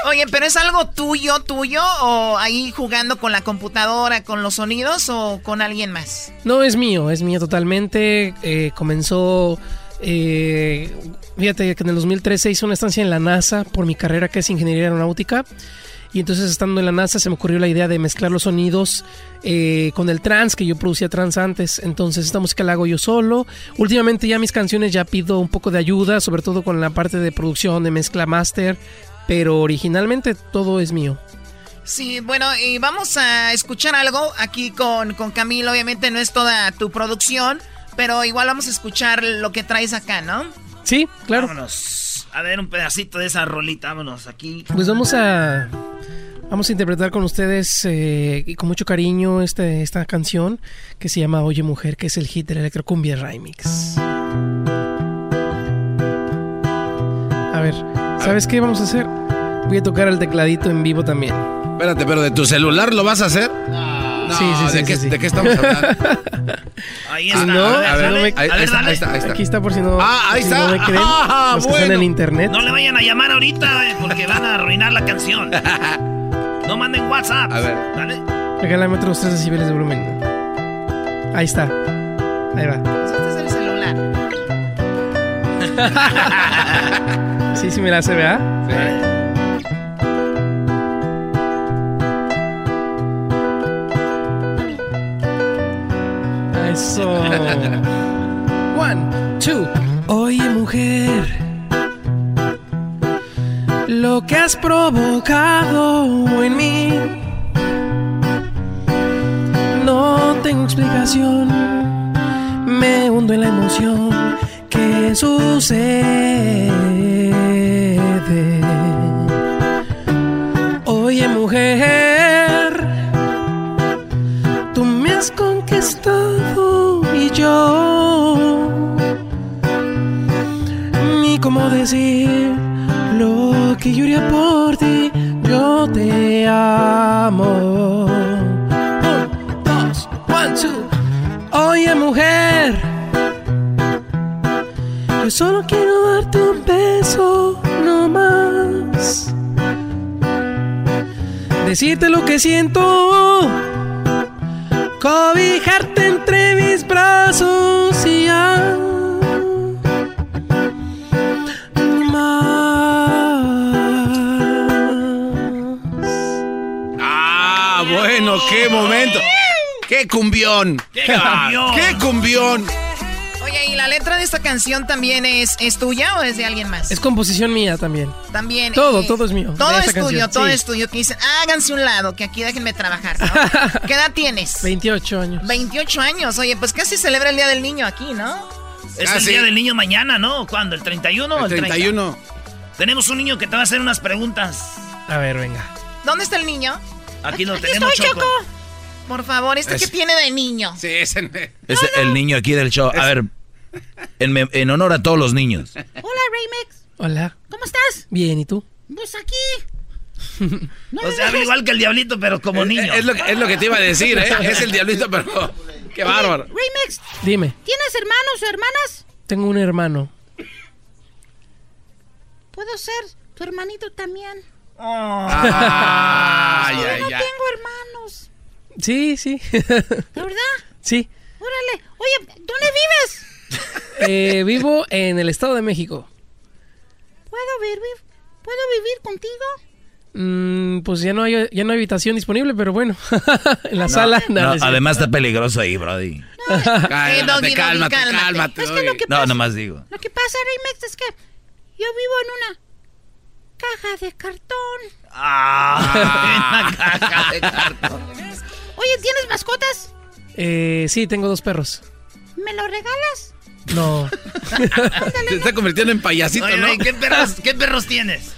Oye, pero es algo tuyo, tuyo, o ahí jugando con la computadora, con los sonidos, o con alguien más? No, es mío, es mío totalmente. Eh, comenzó, eh, fíjate que en el 2013 hice una estancia en la NASA por mi carrera que es ingeniería aeronáutica. Y entonces estando en la NASA se me ocurrió la idea de mezclar los sonidos eh, con el trance, que yo producía trance antes. Entonces esta música la hago yo solo. Últimamente ya mis canciones ya pido un poco de ayuda, sobre todo con la parte de producción, de mezcla master. Pero originalmente todo es mío. Sí, bueno, y vamos a escuchar algo aquí con, con Camilo. Obviamente no es toda tu producción, pero igual vamos a escuchar lo que traes acá, ¿no? Sí, claro. Vámonos. A ver un pedacito de esa rolita, vámonos aquí. Pues vamos a vamos a interpretar con ustedes eh, y con mucho cariño este, esta canción que se llama Oye Mujer, que es el hit de la Electrocumbia Remix. A ver, ¿sabes qué vamos a hacer? Voy a tocar el tecladito en vivo también. Espérate, pero ¿de tu celular lo vas a hacer? No, Sí, sí, sí, ¿de, qué, sí, sí. ¿de qué estamos hablando? Ahí Si está. no, a ver, no me- ahí, ahí está, ahí está, ahí está. Aquí está por si no, Ah, ahí si está. no me creen, Ah, los que están bueno. en internet. No le vayan a llamar ahorita, eh, porque van a arruinar la canción. No manden WhatsApp. A ver. Dale. Regálame otros 3 decibeles de volumen. Ahí está. Ahí va. Este es el celular. Sí, sí me la hace, ¿verdad? Eso. One, two. Oye, mujer, lo que has provocado en mí no tengo explicación. Me hundo en la emoción que sucede. Oye, mujer, tú me has conquistado y yo. Ni cómo decir lo que yo por ti. Yo te amo. Un, dos, one. Oye, mujer. Yo solo quiero darte un beso, no más. Decirte lo que siento. Cobijarte entre mis brazos y ya. Ah, bueno, qué momento. ¡Qué cumbión! ¡Qué cumbión! ¡Qué cumbión! Oye, ¿y la letra de esta canción también es, es tuya o es de alguien más? Es composición mía también. También. Todo, eh, todo es mío. Todo es tuyo, canción, todo sí. es tuyo. Que dicen, háganse un lado, que aquí déjenme trabajar. ¿no? ¿Qué edad tienes? 28 años. 28 años. Oye, pues casi celebra el Día del Niño aquí, ¿no? Es Ah, el sí. día del niño mañana, ¿no? ¿Cuándo? ¿El 31 o El el 30? 31. Tenemos un niño que te va a hacer unas preguntas. A ver, venga. ¿Dónde está el niño? Aquí lo Aquí tenemos, estoy, Choco. Choco. Por favor, ¿este Es- qué tiene de niño? Sí, ese. Es el niño aquí del show. A ver, en, me- en honor a todos los niños. Hola, Remix. Hola. ¿Cómo estás? Bien, ¿y tú? Pues aquí. o sea, igual que el diablito, pero como niño. Es lo, que- es lo que te iba a decir, ¿eh? Es el diablito, pero. ¡Qué bárbaro! Remix, Dime, ¿tienes hermanos o hermanas? tengo un hermano. Puedo ser tu hermanito también. Ay, Yo ay, no ay. tengo hermanos. Sí, sí. ¿De verdad? sí. Órale. Oye, ¿dónde vives? Eh, vivo en el Estado de México. ¿Puedo vivir, ¿puedo vivir contigo? Mm, pues ya no hay ya no hay habitación disponible, pero bueno. en la sala. No, nada, sí. además está peligroso ahí, Brody. Eh, Doggy, Doggy, cálmate, cálmate. cálmate. Es que lo que No, nomás digo. lo que pasa, Remix, es que yo vivo en una caja de cartón. Ah, una caja de cartón. Oye, ¿tienes mascotas? Eh, sí, tengo dos perros. ¿Me lo regalas? No. Se está convirtiendo en payasito, Oye, ¿no? oye, ¿qué, perros, ¿Qué perros tienes?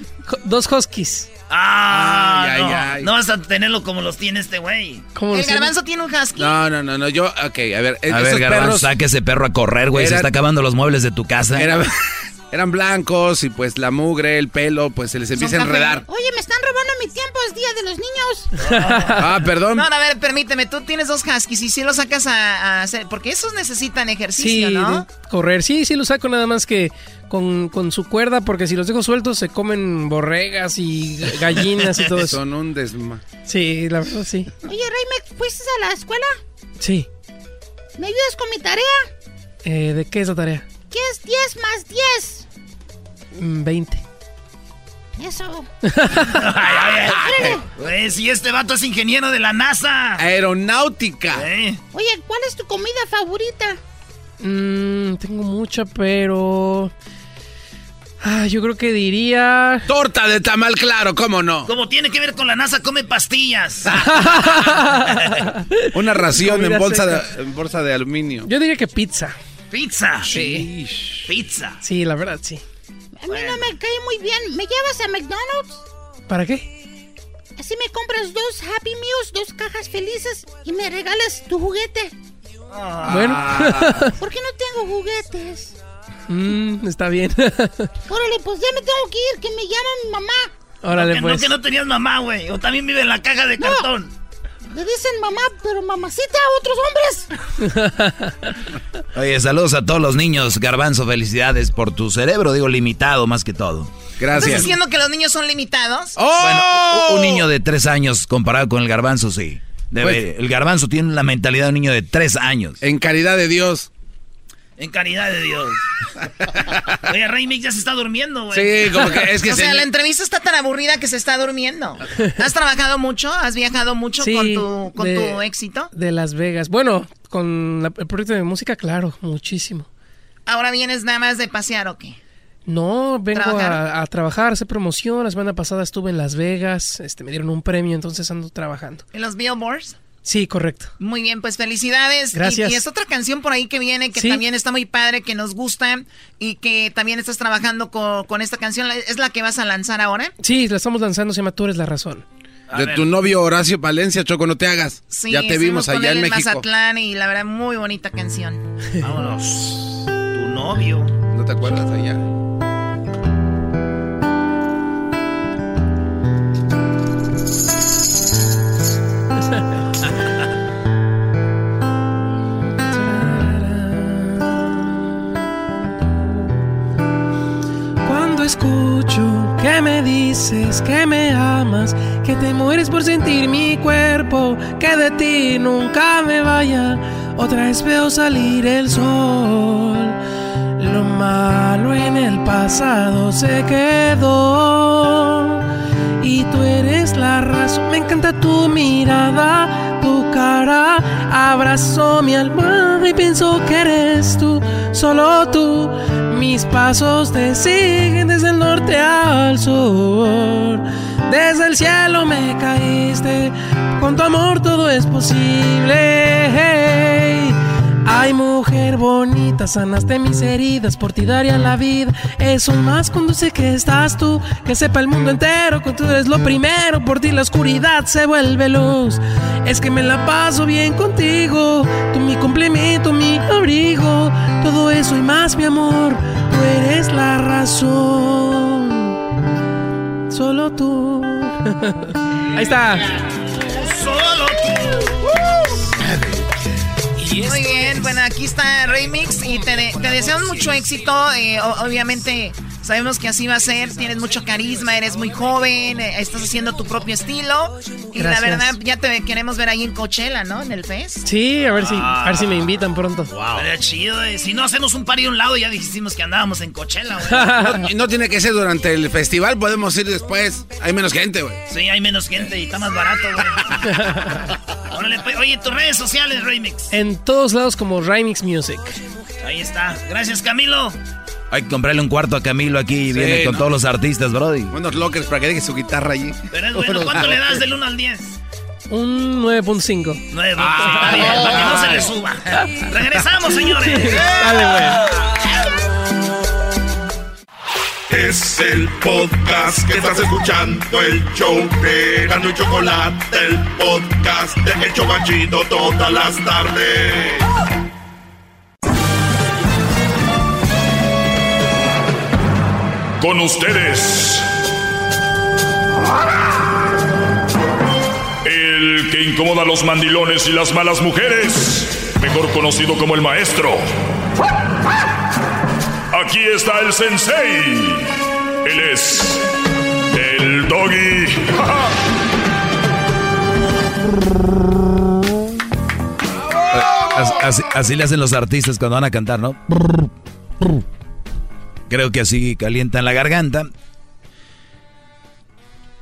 Dos huskies. Ah, Ay, no. ay, ay. No vas a tenerlo como los tiene este güey. ¿Cómo El garbanzo tiene un husky. No, no, no, no. Yo, ok, a ver. A esos ver, Garbanzo, perros saque ese perro a correr, güey. Se está acabando los muebles de tu casa. eran, eran blancos y pues la mugre, el pelo, pues se les empieza a enredar. Oye, me están robando mi tiempo, es día de los niños. Ah, perdón. No, a ver, permíteme, tú tienes dos huskies y si los sacas a, a hacer, porque esos necesitan Sí, ejercicio, ¿no? correr. Sí, sí, lo saco nada más que con, con su cuerda, porque si los dejo sueltos se comen borregas y gallinas y todo eso. Son un desma. Sí, la verdad, sí. Oye, Remix, ¿fuiste a la escuela? Sí. ¿Me ayudas con mi tarea? Eh, ¿De qué es la tarea? ¿Qué es 10 más 10? Mm, 20. Eso. Ay, ay, ay. Güey, si este vato es ingeniero de la NASA. Aeronáutica. ¿Eh? Oye, ¿cuál es tu comida favorita? Mm, tengo mucha, pero... Ah, yo creo que diría... Torta de tamal claro, ¿cómo no? Como tiene que ver con la NASA, come pastillas. Una ración en bolsa, de, en bolsa de aluminio. Yo diría que pizza. Pizza. Sí. Pizza. Sí, la verdad, sí. A mí no me cae muy bien. ¿Me llevas a McDonald's? ¿Para qué? Así me compras dos Happy Meals, dos cajas felices y me regalas tu juguete. Bueno. ¿Por qué no tengo juguetes? Mm, está bien. Órale, pues ya me tengo que ir, que me llama mi mamá. Órale, que, pues. no, que no tenías mamá, güey. O también vive en la caja de cartón. Le dicen mamá, pero mamacita a otros hombres. Oye, saludos a todos los niños. Garbanzo, felicidades por tu cerebro, digo, limitado más que todo. ¿Estás diciendo que los niños son limitados? Bueno, u- un niño de tres años comparado con el garbanzo, sí. Debe- el garbanzo tiene la mentalidad de un niño de tres años. En caridad de Dios. En caridad de Dios. Oye, Rey Mix ya se está durmiendo, güey. Sí, como que es que o sea, se- la entrevista está tan aburrida que se está durmiendo. ¿Has trabajado mucho? ¿Has viajado mucho Sí, con, tu, con de- tu éxito? De Las Vegas. Bueno, con la- el proyecto de música, claro, muchísimo. ¿Ahora vienes nada más de pasear o qué? No, vengo ¿Trabajar? a, a trabajar, hacer promoción. La semana pasada estuve en Las Vegas, este, me dieron un premio, entonces ando trabajando. ¿En los billboards? Sí, correcto. Muy bien, pues felicidades. Y- Gracias. Y, es otra canción por ahí que viene que Sí. también está muy padre, que nos gusta y que también estás trabajando con, con esta canción. ¿Es la que vas a lanzar ahora? Sí, la estamos lanzando, se llama Tú eres la razón. De tu novio Horacio Palencia, Choco, no te hagas. Sí, ya te vimos allá en, en México. Mazatlán y la verdad, muy bonita canción. Vámonos. Tu novio. ¿No te acuerdas allá? Escucho. Que me dices que me amas, que te mueres por sentir mi cuerpo, que de ti nunca me vaya, otra vez veo salir el sol. Lo malo en el pasado se quedó. Y tú eres la razón. Me encanta tu mirada, cara. Abrazo mi alma y pienso que eres tú, solo tú. Mis pasos te siguen desde el norte al sur. Desde el cielo me caíste, con tu amor todo es posible. Ay, mujer bonita, sanaste mis heridas, por ti daría la vida. Eso más cuando sé que estás tú, que sepa el mundo entero que tú eres lo primero. Por ti la oscuridad se vuelve luz. Es que me la paso bien contigo, tú mi complemento, mi abrigo. Todo eso y más, mi amor, tú eres la razón. Solo tú. Ahí está. Muy bien, bueno, aquí está Remix y te, de- te deseamos mucho éxito. eh, obviamente sabemos que así va a ser. Tienes mucho carisma, eres muy joven, eh, estás haciendo tu propio estilo. Y la verdad, ya te queremos ver ahí en Coachella, ¿no? En el Fest. Sí, a ver si, a ver si me invitan pronto. Estaría chido, eh. Si no hacemos un party a un lado, ya dijimos que andábamos en Coachella, güey. No, tiene que ser durante el festival, podemos ir después. Hay menos gente, güey. Sí, hay menos gente y está más barato, güey. Órale, pues. Oye, tus redes sociales, Remix. En todos lados como Remix Music. Ahí está. Gracias, Camilo. Hay que comprarle un cuarto a Camilo aquí y viene con no. todos los artistas, Brody. Unos lockers para que deje su guitarra allí. Pero es bueno, ¿cuánto le das del 1 al 10? Un 9.5. 9, está bien, para que no se le suba. Regresamos, señores. Dale, Es el podcast que estás escuchando, el show de Gano y Chocolate, el podcast de El Chobachito todas las tardes. Con ustedes. El que incomoda a los mandilones y las malas mujeres. Mejor conocido como el maestro. Aquí está el sensei. Él es el doggy. Así, así- así le hacen los artistas cuando van a cantar, ¿no? Creo que así calientan la garganta.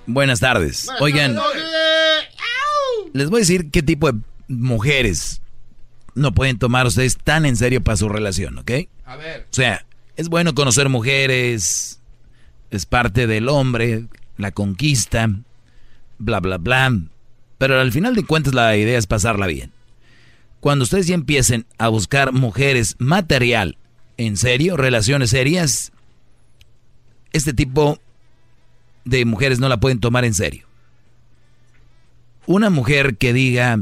Buenas tardes. Oigan, les voy a decir qué tipo de mujeres no pueden tomar ustedes tan en serio para su relación, ¿ok? A ver. O sea, es bueno conocer mujeres, es parte del hombre, la conquista, bla, bla, bla. Pero al final de cuentas la idea es pasarla bien. Cuando ustedes ya empiecen a buscar mujeres material, en serio, relaciones serias, este tipo de mujeres no la pueden tomar en serio. Una mujer que diga,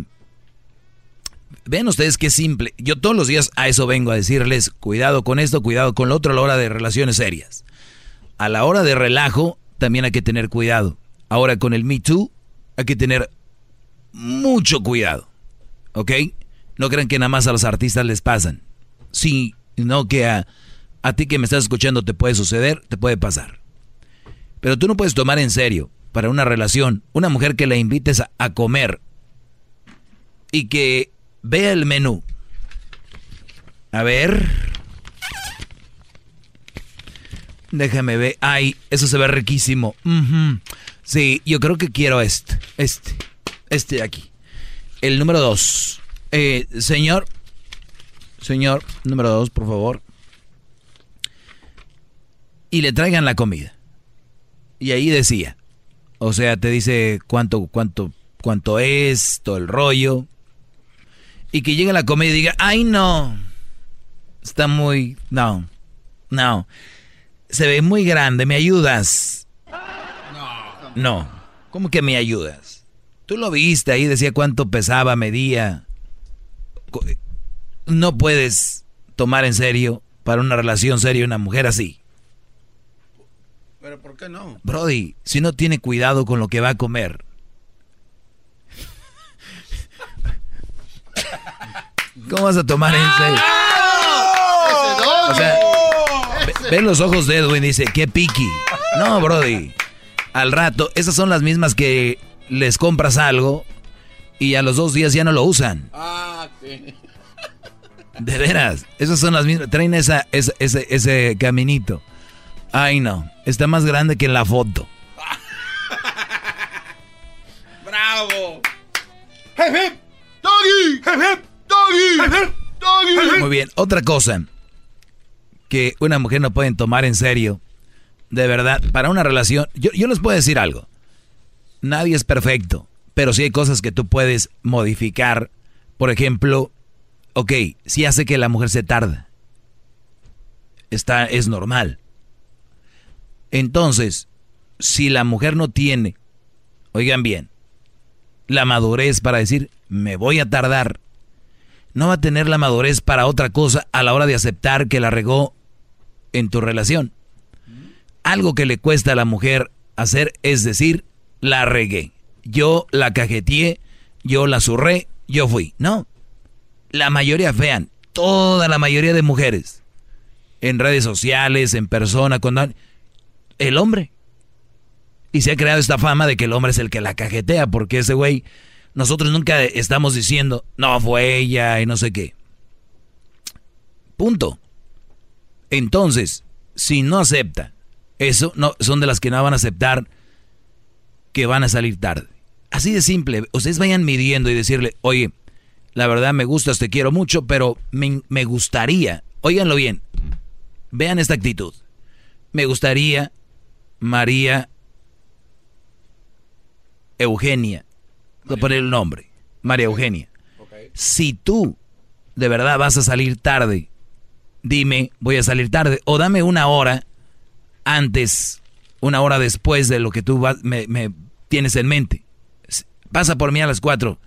Vean ustedes qué simple. Yo todos los días a eso vengo a decirles, cuidado con esto, cuidado con lo otro a la hora de relaciones serias. A la hora de relajo también hay que tener cuidado. Ahora con el Me Too hay que tener mucho cuidado. ¿Ok? No crean que nada más a los artistas les pasan. Sí, no que a, a ti que me estás escuchando te puede suceder, te puede pasar. Pero tú no puedes tomar en serio para una relación una mujer que la invites a, comer y que vea el menú. A ver. Déjame ver. Ay, eso se ve riquísimo. Sí, yo creo que quiero este. Este. Este de aquí. El número dos. Eh, señor. Señor, número dos, por favor. Y le traigan la comida. Y ahí decía. O sea, te dice cuánto, cuánto, cuánto es, todo el rollo. Y que llegue la comida y diga, ay no. Está muy. No. No. Se ve muy grande, ¿me ayudas? No. No. ¿Cómo que me ayudas? Tú lo viste ahí, decía cuánto pesaba, medía. No puedes tomar en serio para una relación seria una mujer así. Pero ¿por qué no? Brody, si no tiene cuidado con lo que va a comer. ¿Cómo vas a tomar en serio? O sea, ve, los ojos de Edwin y dice, qué piqui. No, Brody. Al rato, esas son las mismas que les compras algo y a los dos días ya no lo usan. Ah, sí. De veras, esas son las mismas. Traen esa, ese, ese caminito. Ay, no. Está más grande que en la foto. ¡Bravo! ¡Hep, ¡Doggy! ¡Doggy! ¡Doggy! Muy bien. Otra cosa que una mujer no puede tomar en serio, de verdad, para una relación. Yo, yo les puedo decir algo. Nadie es perfecto, pero sí hay cosas que tú puedes modificar. Por ejemplo, ok, si hace que la mujer se tarda. Está, es normal. Entonces, si la mujer no tiene, oigan bien, la madurez para decir, me voy a tardar, no va a tener la madurez para otra cosa a la hora de aceptar que la regó en tu relación. Algo que le cuesta a la mujer hacer es decir, la regué. Yo la cajeteé, yo la zurré, yo fui. No. La mayoría fean, toda la mayoría de mujeres, en redes sociales, en persona, cuando el hombre. Y se ha creado esta fama de que el hombre es el que la cajetea, porque ese güey, nosotros nunca estamos diciendo, no, fue ella y no sé qué. Punto. Entonces, si no acepta, eso no, son de las que no van a aceptar que van a salir tarde. Así de simple, ustedes vayan midiendo y decirle, oye, la verdad me gustas, te quiero mucho, pero me, me gustaría, óiganlo bien, vean esta actitud, me gustaría María Eugenia. Voy a poner el nombre. María Eugenia. Si tú de verdad vas a salir tarde, dime, voy a salir tarde. O dame una hora antes, una hora después de lo que tú me, me, tienes en mente. Pasa por mí a las cuatro.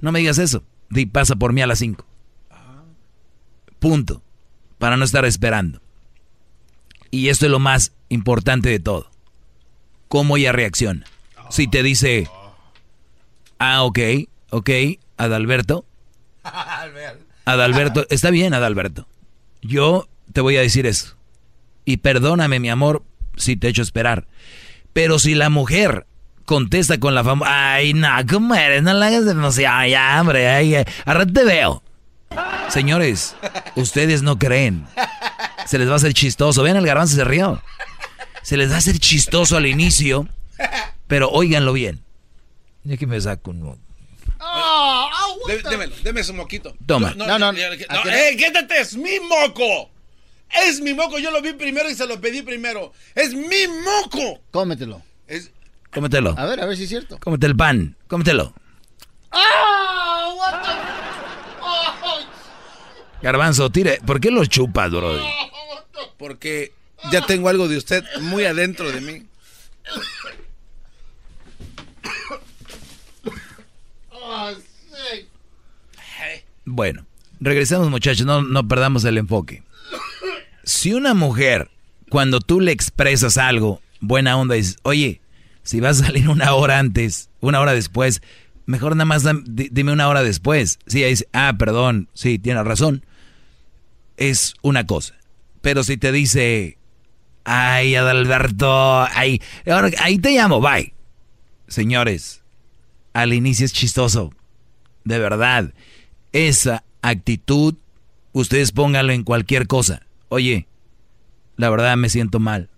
No me digas eso. Di, pasa por mí a las cinco. Punto. Para no estar esperando. Y esto es lo más importante de todo cómo ella reacciona. Si te dice, ah, ok, ok, Adalberto. Adalberto, está bien, Adalberto. Yo te voy a decir eso. Y perdóname, mi amor, si te echo esperar. Pero si la mujer contesta con la fama, ay, no, ¿cómo eres? No la hagas demasiado, ya, hombre, ay, ahora te veo. Señores, ustedes no creen. Se les va a hacer chistoso. Vean, el garbanzo se rió se les va a hacer chistoso al inicio, pero óiganlo bien. Ya que me saco un... Oh, démelo, déme su moquito. Toma. No, no, no. ¡Eh, quédate! ¡Es mi moco! ¡Es mi moco! Yo lo vi primero y se lo pedí primero. ¡Es mi moco! Cómetelo. Es... Cómetelo. A ver, a ver si es cierto. Cómete el pan. Cómetelo. ¡Ah! What the... oh. Garbanzo, tire. ¿Por qué lo chupas, bro? Porque ya tengo algo de usted muy adentro de mí. Bueno, regresamos muchachos, no, no perdamos el enfoque. Si una mujer, cuando tú le expresas algo, buena onda, dices, oye, si vas a salir una hora antes, una hora después, mejor nada más dime una hora después. Si ella dice, ah, perdón, sí, tienes razón. Es una cosa. Pero si te dice, Ay, Adalberto, ay, ahora, ahí te llamo, bye. Señores, al inicio es chistoso, de verdad. Esa actitud, ustedes pónganlo en cualquier cosa. Oye, la verdad me siento mal.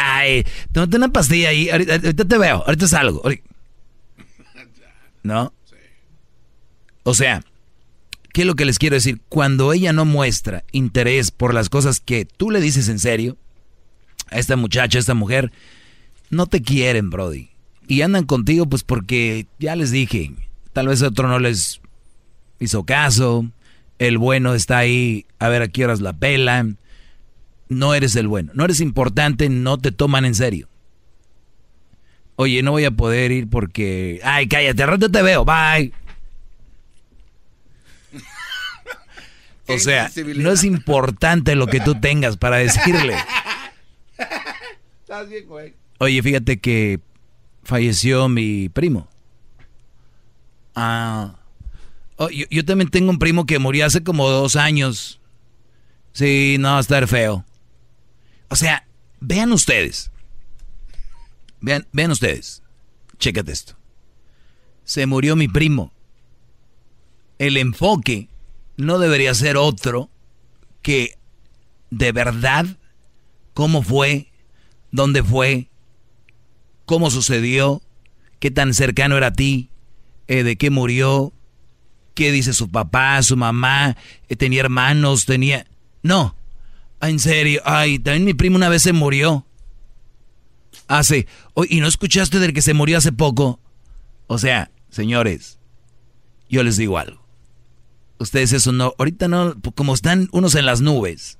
Ay, tómate una pastilla ahí, ahorita, te veo, ahorita salgo. ¿No? O sea, ¿Qué es lo que les quiero decir? Cuando ella no muestra interés por las cosas que tú le dices en serio, a esta muchacha, a esta mujer, no te quieren, Brody. Y andan contigo pues porque, ya les dije, tal vez otro no les hizo caso, el bueno está ahí, a ver a qué horas la pelan. No eres el bueno, no eres importante, no te toman en serio. Oye, no voy a poder ir porque... Ay, cállate, al rato te veo, bye. O sea, no es importante lo que tú tengas para decirle. Oye, fíjate que falleció mi primo. Ah. Oh, yo, yo, también tengo un primo que murió hace como dos años. Sí, no, va a estar feo. O sea, vean ustedes. Vean, vean ustedes. Chécate esto. Se murió mi primo. El enfoque no debería ser otro que de verdad cómo fue, dónde fue, cómo sucedió, qué tan cercano era a ti, eh, de qué murió, qué dice su papá, su mamá, eh, tenía hermanos, tenía... No, en serio, ay, también mi primo una vez se murió. Hace, ¿y no escuchaste del que se murió hace poco? O sea, señores, yo les digo algo ustedes eso no, ahorita no, como están unos en las nubes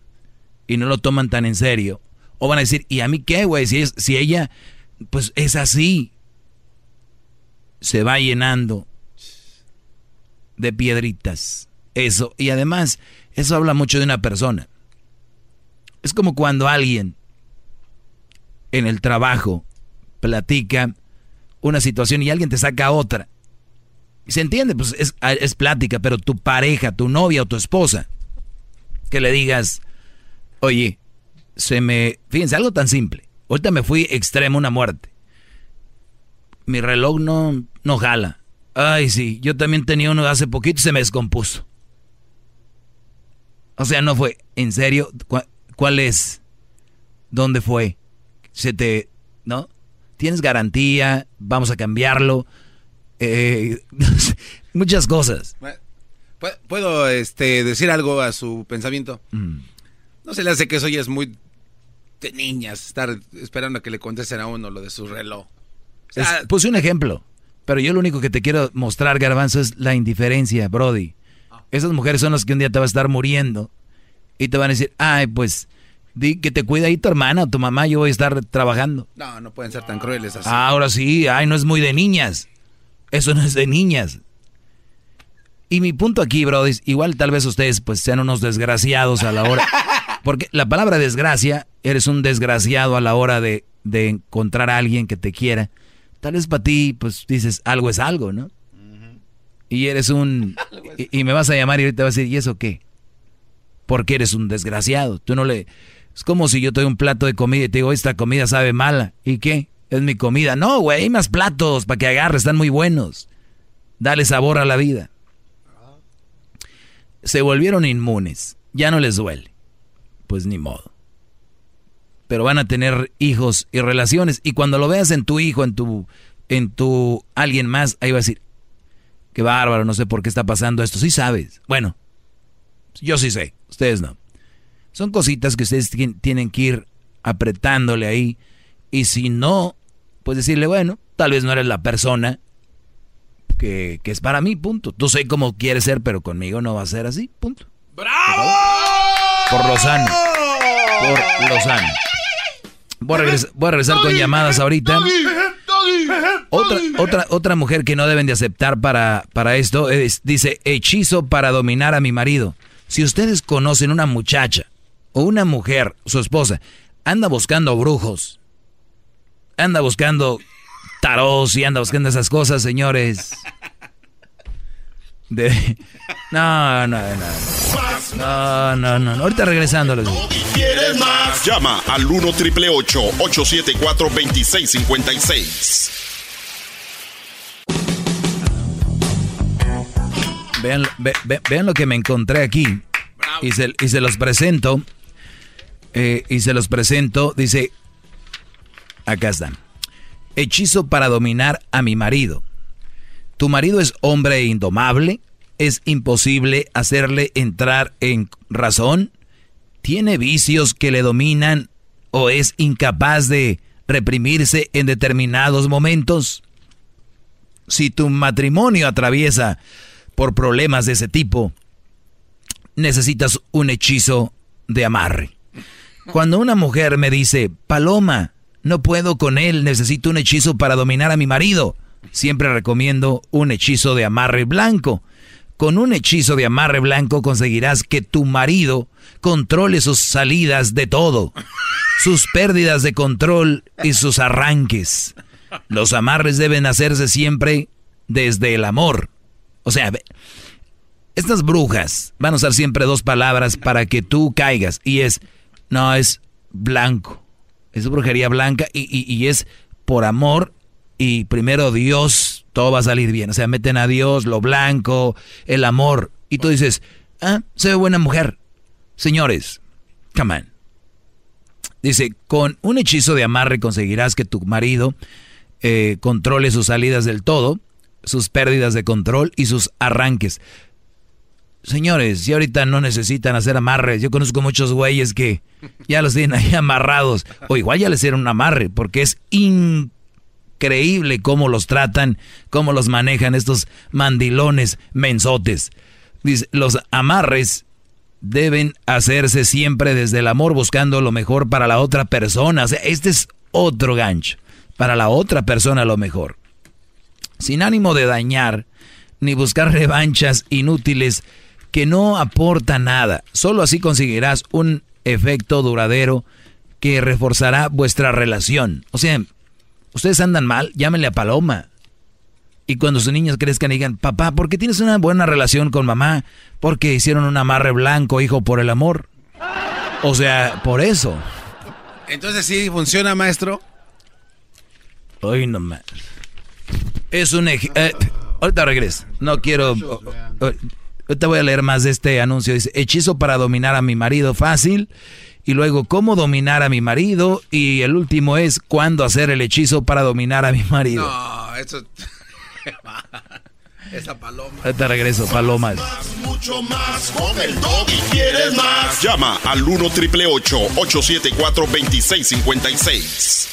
y no lo toman tan en serio, o van a decir, ¿y a mí qué, güey? Si, si ella, pues es así, se va llenando de piedritas, eso, y además, eso habla mucho de una persona. Es como cuando alguien en el trabajo platica una situación y alguien te saca otra se entiende, pues es, es, plática, pero tu pareja, tu novia o tu esposa, que le digas, oye, se me... Fíjense, algo tan simple. Ahorita me fui extremo una muerte. Mi reloj no, no jala. Ay, sí, yo también tenía uno hace poquito y se me descompuso. O sea, no fue, en serio, ¿cuál es? ¿Dónde fue? Se te, ¿no? ¿Tienes garantía? Vamos a cambiarlo eh, muchas cosas. ¿Puedo este, decir algo a su pensamiento? Mm. No se le hace que eso ya es muy de niñas, estar esperando a que le contesten a uno lo de su reloj. puse un ejemplo, pero yo lo único que te quiero mostrar, Garbanzo, es la indiferencia, Brody. Esas mujeres son las que un día te va a estar muriendo y te van a decir, ay, pues, di que te cuida ahí tu hermana o tu mamá, yo voy a estar trabajando. No, no pueden ser tan crueles así. ahora sí, ay, no es muy de niñas. Eso no es de niñas. Y mi punto aquí, brody, igual tal vez ustedes pues sean unos desgraciados a la hora. Porque la palabra desgracia, eres un desgraciado a la hora de, encontrar a alguien que te quiera. Tal vez para ti, pues dices, algo es algo, ¿no? Y eres un... Y, me vas a llamar y ahorita vas a decir, ¿y eso qué? Porque eres un desgraciado. Tú no le... Es como si yo te doy un plato de comida y te digo, esta comida sabe mala. ¿Y qué? Es mi comida. No, güey, hay más platos para que agarre, están muy buenos. Dale sabor a la vida. Se volvieron inmunes. Ya no les duele. Pues ni modo. Pero van a tener hijos y relaciones. Y cuando lo veas en tu hijo, en tu, en tu alguien más, ahí va a decir, qué bárbaro, no sé por qué está pasando esto. Sí sabes. Bueno, yo sí sé, ustedes no. Son cositas que ustedes tienen que ir apretándole ahí. Y si no pues decirle, bueno, tal vez no eres la persona que, es para mí, punto. Tú sé cómo quieres ser, pero conmigo no va a ser así, punto. ¡Bravo! Por Lozano. Por Lozano. Voy a regresar, con llamadas ahorita. Otra, otra, otra mujer que no deben de aceptar para, para esto es, dice, hechizo para dominar a mi marido. Si ustedes conocen una muchacha o una mujer, su esposa, anda buscando brujos, anda buscando taros y anda buscando esas cosas, señores. De... No, no, no. No, no, no. Ahorita regresando. ¿Quieres más? Llama al 1 triple 874 2656. Vean, vean lo que me encontré aquí. Y se, y se los presento. Eh, y se los presento. Dice, Acá están. Hechizo para dominar a mi marido. Tu marido es hombre indomable. Es imposible hacerle entrar en razón. Tiene vicios que le dominan o es incapaz de reprimirse en determinados momentos. Si tu matrimonio atraviesa por problemas de ese tipo, necesitas un hechizo de amarre. Cuando una mujer me dice, Paloma, no puedo con él, necesito un hechizo para dominar a mi marido. Siempre recomiendo un hechizo de amarre blanco. Con un hechizo de amarre blanco conseguirás que tu marido controle sus salidas de todo, sus pérdidas de control y sus arranques. Los amarres deben hacerse siempre desde el amor. O sea, estas brujas van a usar siempre dos palabras para que tú caigas y es, no, es blanco. Es brujería blanca y, y es por amor y primero Dios, todo va a salir bien. O sea, meten a Dios, lo blanco, el amor. Y tú dices, ah, ve buena mujer. Señores, come on. Dice, con un hechizo de amarre conseguirás que tu marido eh, controle sus salidas del todo, sus pérdidas de control y sus arranques. Señores, si ahorita no necesitan hacer amarres, yo conozco muchos güeyes que ya los tienen ahí amarrados, o igual ya les hicieron un amarre, porque es increíble cómo los tratan, cómo los manejan estos mandilones mensotes. Dice, los amarres deben hacerse siempre desde el amor buscando lo mejor para la otra persona. O sea, este es otro gancho. Para la otra persona lo mejor. Sin ánimo de dañar ni buscar revanchas inútiles que no aporta nada. Solo así conseguirás un efecto duradero que reforzará vuestra relación. O sea, ustedes andan mal, llámenle a Paloma. Y cuando sus niños crezcan digan, papá, ¿por qué tienes una buena relación con mamá? Porque hicieron un amarre blanco, hijo, por el amor. O sea, por eso. Entonces sí funciona, maestro. Hoy no más. Es un... Eh, ahorita regreso. No quiero... ahorita voy a leer más de este anuncio. Dice, hechizo para dominar a mi marido fácil y luego cómo dominar a mi marido y el último es cuándo hacer el hechizo para dominar a mi marido. No, eso... Esa paloma. Te regreso, palomas. mucho más. Con el y quieres más. Llama al 1 triple 874 2656.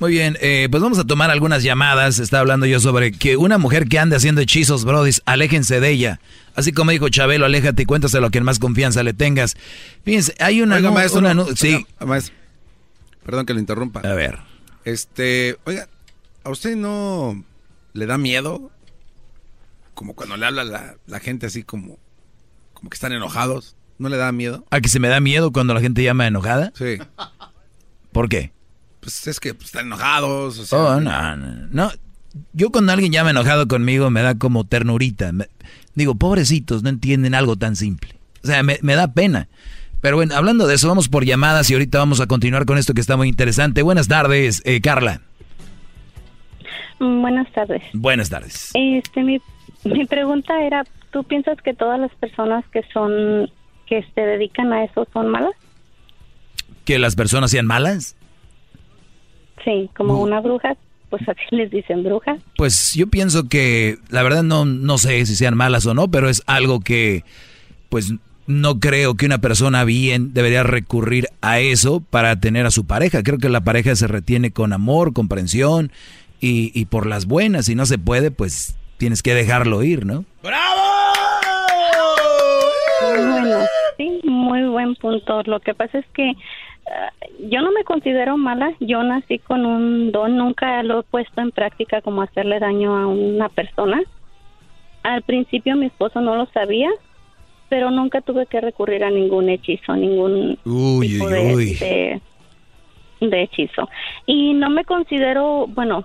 Muy bien, eh, pues vamos a tomar algunas llamadas. Está hablando yo sobre que una mujer que ande haciendo hechizos, brodis, aléjense de ella. Así como dijo Chabelo, aléjate y cuéntaselo a quien más confianza le tengas. Fíjense, hay una... Oiga, maestro, sí. perdón que le interrumpa. A ver. Este, oiga, ¿a usted no le da miedo? Como cuando le habla la, la gente así como, como que están enojados. ¿No le da miedo? ¿A que se me da miedo cuando la gente llama enojada? Sí. ¿Por qué? Pues es que pues, están enojados. oh, no, no, Yo cuando alguien llama enojado conmigo me da como ternurita. digo, pobrecitos, no entienden algo tan simple. O sea, me, da pena. Pero bueno, hablando de eso, vamos por llamadas y ahorita vamos a continuar con esto que está muy interesante. Buenas tardes, eh, Carla. Buenas tardes. Buenas tardes. Este, mi, mi pregunta era, ¿tú piensas que todas las personas que son, que se dedican a eso son malas? ¿Que las personas sean malas? Sí, como una bruja, pues así les dicen bruja. Pues yo pienso que la verdad no, no sé si sean malas o no, pero es algo que pues no creo que una persona bien debería recurrir a eso para tener a su pareja. Creo que la pareja se retiene con amor, comprensión y, y por las buenas. Si no se puede, pues tienes que dejarlo ir, ¿no? ¡Bravo! Bueno, sí, muy buen punto. Lo que pasa es que yo no me considero mala, yo nací con un don, nunca lo he puesto en práctica como hacerle daño a una persona. Al principio mi esposo no lo sabía, pero nunca tuve que recurrir a ningún hechizo, ningún tipo de, de, hechizo. Y no me considero, bueno,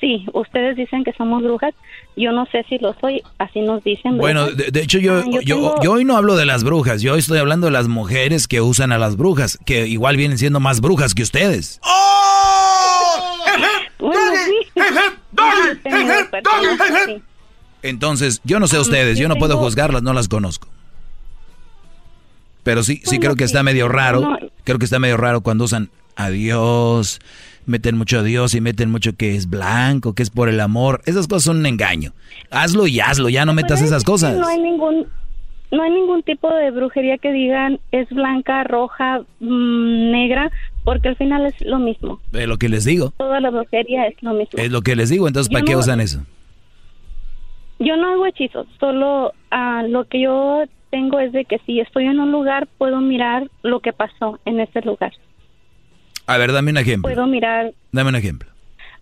sí, ustedes dicen que somos brujas. Yo no sé si lo soy, así nos dicen. Bueno, de, hecho yo, ah, yo, yo, hoy no hablo de las brujas, yo hoy estoy hablando de las mujeres que usan a las brujas, que igual vienen siendo más brujas que ustedes. Entonces, yo no sé ustedes, yo no puedo juzgarlas, no las conozco. Pero sí, sí creo que está medio raro, creo que está medio raro cuando usan a Dios, meten mucho a Dios y meten mucho que es blanco, que es por el amor. Esas cosas son un engaño. Hazlo y hazlo, ya no metas esas cosas. No hay ningún no hay ningún tipo de brujería que digan es blanca, roja, mm, negra, porque al final es lo mismo. Es lo que les digo. Toda la brujería es lo mismo. Es lo que les digo, entonces ¿para qué usan eso? yo no hago hechizos, solo ah, lo que yo tengo es de que si estoy en un lugar puedo mirar lo que pasó en ese lugar. A ver, dame un ejemplo. Puedo mirar. Dame un ejemplo.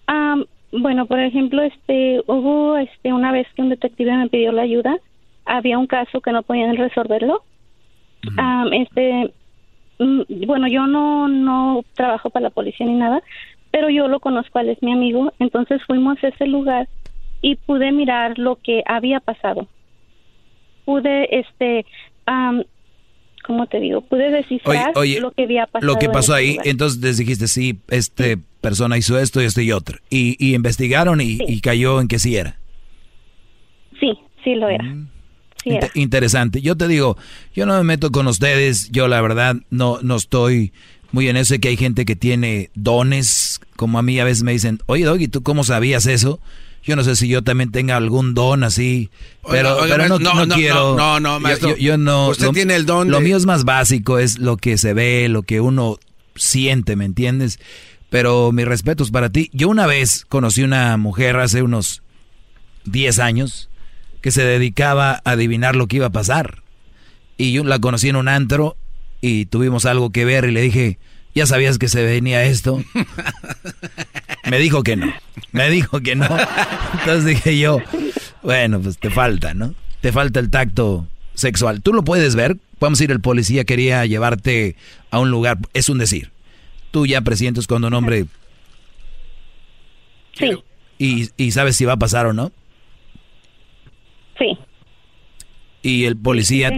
Ah, bueno, por ejemplo, este, hubo este una vez que un detective me pidió la ayuda, había un caso que no podían resolverlo. Ah, este, mm, bueno, yo no no trabajo para la policía ni nada, pero yo lo conozco, él es mi amigo, entonces fuimos a ese lugar y pude mirar lo que había pasado. Pude, este, um, ¿cómo te digo? Pude descifrar lo que había pasado. Lo que pasó ahí, entonces les dijiste, sí, este persona hizo esto, y esto y otro. Y, y investigaron y, cayó en que sí era. Sí, sí lo era. Mm. Interesante. Yo te digo, yo no me meto con ustedes, yo la verdad no, no estoy muy en eso de que hay gente que tiene dones, como a mí a veces me dicen, oye Doggy, ¿tú cómo sabías eso? Yo no sé si yo también tenga algún don así, pero, pero no, no, quiero. No, no, maestro. Yo, no. Usted tiene el don. Lo mío es más básico, es lo que se ve, lo que uno siente, ¿me entiendes? Pero mis respetos para ti. Yo una vez conocí una mujer hace unos 10 años que se dedicaba a adivinar lo que iba a pasar. Y yo la conocí en un antro y tuvimos algo que ver y le dije, ¿ya sabías que se venía esto? Me dijo que no. Me dijo que no. Entonces dije yo, bueno, pues te falta, ¿no? Te falta el tacto sexual. Tú lo puedes ver. Vamos a ir, el policía quería llevarte a un lugar. Es un decir. Tú ya presientes cuando un hombre... Sí. Y, y sabes si va a pasar o no. Sí. Y el policía...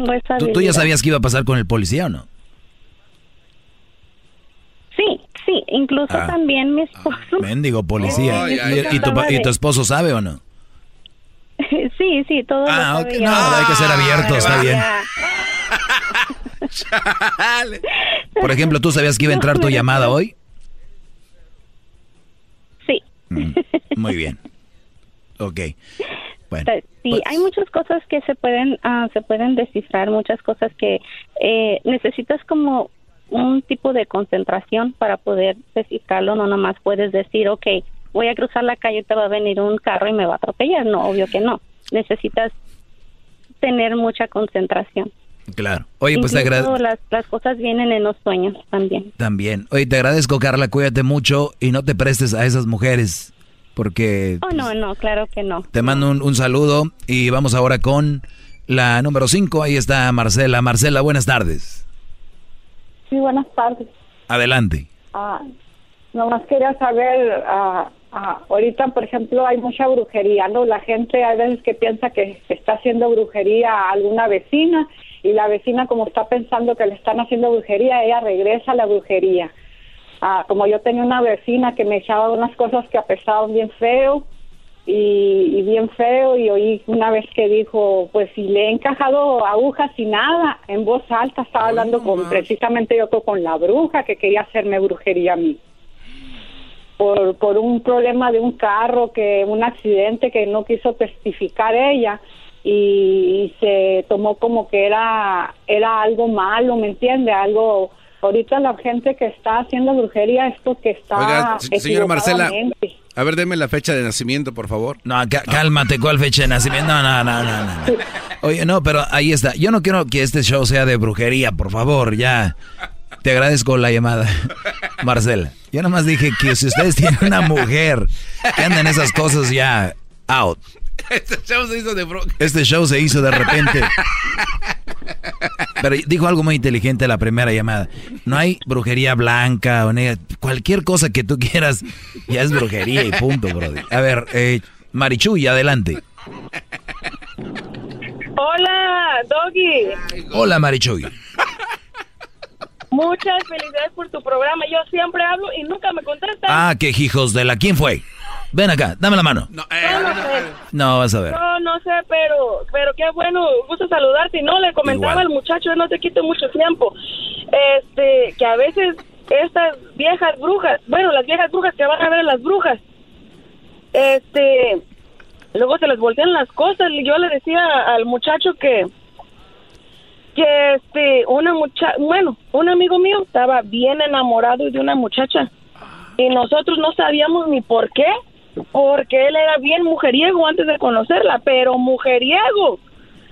¿tú, ya sabías que iba a pasar con el policía o no? Sí, sí, incluso ah. también mi esposo. Mendigo policía. ¿Y, tu, esposo sabe o no? sí, sí, todo ah, No, hay que ser abierto, está bien. Por ejemplo, ¿tú sabías que iba a entrar tu llamada hoy? Sí. Mm, muy bien. Ok. Bueno. Sí, pues hay muchas cosas que se pueden uh, se pueden descifrar, muchas cosas que eh, necesitas como un tipo de concentración para poder descifrarlo, no nomás puedes decir, ok, voy a cruzar la calle, te va a venir un carro y me va a atropellar, no, obvio que no, necesitas tener mucha concentración. Claro. Oye, pues te agradezco. Las, las cosas vienen en los sueños también. También. Oye, te agradezco, Carla, cuídate mucho y no te prestes a esas mujeres, porque... Oh, no, no, claro que no. Te mando un, un saludo y vamos ahora con la número 5. Ahí está Marcela. Marcela, buenas tardes. Sí, buenas tardes. Adelante. Ah, nomás quería saber, ah, ah, ahorita, por ejemplo, hay mucha brujería, ¿no? La gente hay veces que piensa que está haciendo brujería a alguna vecina y la vecina como está pensando que le están haciendo brujería, ella regresa a la brujería. Ah, como yo tenía una vecina que me echaba unas cosas que apesaban bien feo, y, bien feo y oí una vez que dijo, pues si le he encajado agujas y nada, en voz alta estaba hablando con precisamente yo con la bruja que quería hacerme brujería a mí. Por, por un problema de un carro, que un accidente que no quiso testificar ella y, se tomó como que era, era algo malo, ¿me entiende? Algo ahorita la gente que está haciendo brujería es porque está Oiga, señora Marcela, a ver, deme la fecha de nacimiento, por favor. No, cálmate, ¿cuál fecha de nacimiento? No, no, no, no, no. Oye, no, pero ahí está. Yo no quiero que este show sea de brujería, por favor, ya. Te agradezco la llamada, Marcela. Yo nomás dije que si ustedes tienen una mujer que anda en esas cosas ya, out. Este show se hizo de Este show se hizo de repente. Pero dijo algo muy inteligente la primera llamada. No hay brujería blanca o negra. Cualquier cosa que tú quieras ya es brujería y punto, brother. A ver, eh, Marichuy, adelante. Hola, Doggy. Hola, Marichuy. Muchas felicidades por tu programa. Yo siempre hablo y nunca me contestan. Ah, qué hijos de la. ¿Quién fue? Ven acá, dame la mano. No, eh, no, sé. no, vas a ver. No, no sé, pero, pero qué bueno, gusto saludarte. Y no, le comentaba al muchacho, no te quito mucho tiempo, este, que a veces estas viejas brujas, bueno, las viejas brujas que van a ver a las brujas, este, luego se les voltean las cosas. Y yo le decía al muchacho que, que este, una muchacha, bueno, un amigo mío estaba bien enamorado de una muchacha y nosotros no sabíamos ni por qué porque él era bien mujeriego antes de conocerla, pero mujeriego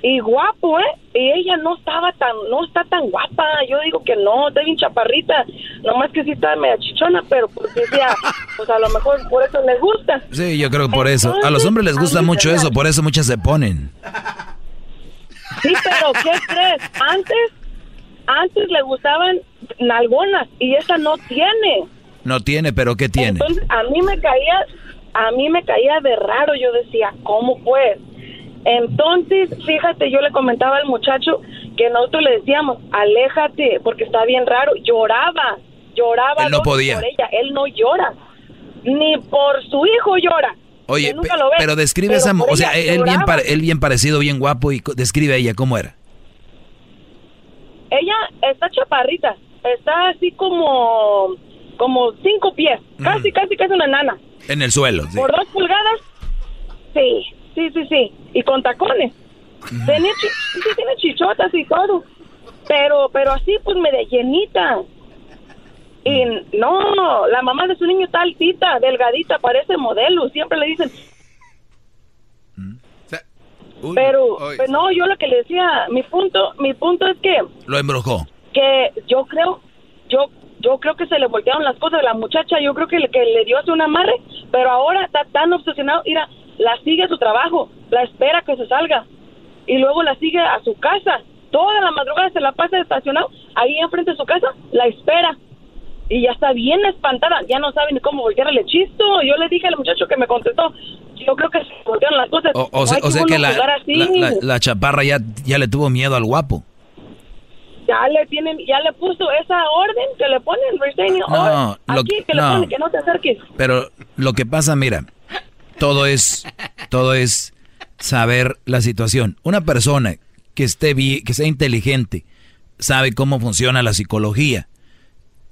y guapo, ¿eh? Y ella no estaba tan, no está tan guapa. Yo digo que no, está bien chaparrita. Nomás que sí está media chichona, pero pues decía, pues a lo mejor por eso le gusta. Sí, yo creo que por eso. A los hombres les gusta mucho eso, por eso muchas se ponen. Sí, pero ¿qué crees? Antes, antes le gustaban nalgonas y esa no tiene. No tiene, pero ¿qué tiene? Entonces, a mí me caía, a mí me caía de raro. Yo decía, ¿cómo pues? Entonces, fíjate, yo le comentaba al muchacho que nosotros le decíamos, aléjate, porque está bien raro. Lloraba, lloraba Él no podía. por ella. Él no llora, ni por su hijo llora. Oye, pe- lo ve, pero describe pero esa, o sea, él bien, lloraba. él bien parecido, bien guapo y describe a ella cómo era. Ella está chaparrita, está así como, como cinco pies, casi, casi, casi una nana. En el suelo, sí. Por dos pulgadas, sí, sí, sí, sí. Y con tacones. Tenía chi- sí, sí, tiene chichotas y todo. Pero, pero así, pues, media llenita. Y no, la mamá de su niño está altita, delgadita, parece modelo. Siempre le dicen. pero, pero no, yo lo que le decía, mi punto, mi punto es que Lo embrujó. que yo creo, yo yo creo que se le voltearon las cosas la muchacha, yo creo que le, que le dio hace un amarre, pero ahora está tan obsesionado, mira, la sigue a su trabajo, la espera que se salga y luego la sigue a su casa. Toda la madrugada se la pasa estacionado ahí enfrente de su casa, la espera. Y ya está bien espantada, ya no sabe ni cómo voltearle chisto. Yo le dije al muchacho que me contestó, yo creo que se voltearon las cosas. O, o No sea, o sea que la, la, la- la chaparra ya, ya le tuvo miedo al guapo. Ya le tienen, ya le puso esa orden que le ponen, restraining No, order. aquí que le no. ponen que no te acerques. Pero lo que pasa, mira, todo es, todo es saber la situación. Una persona que esté bien, que sea inteligente, sabe cómo funciona la psicología.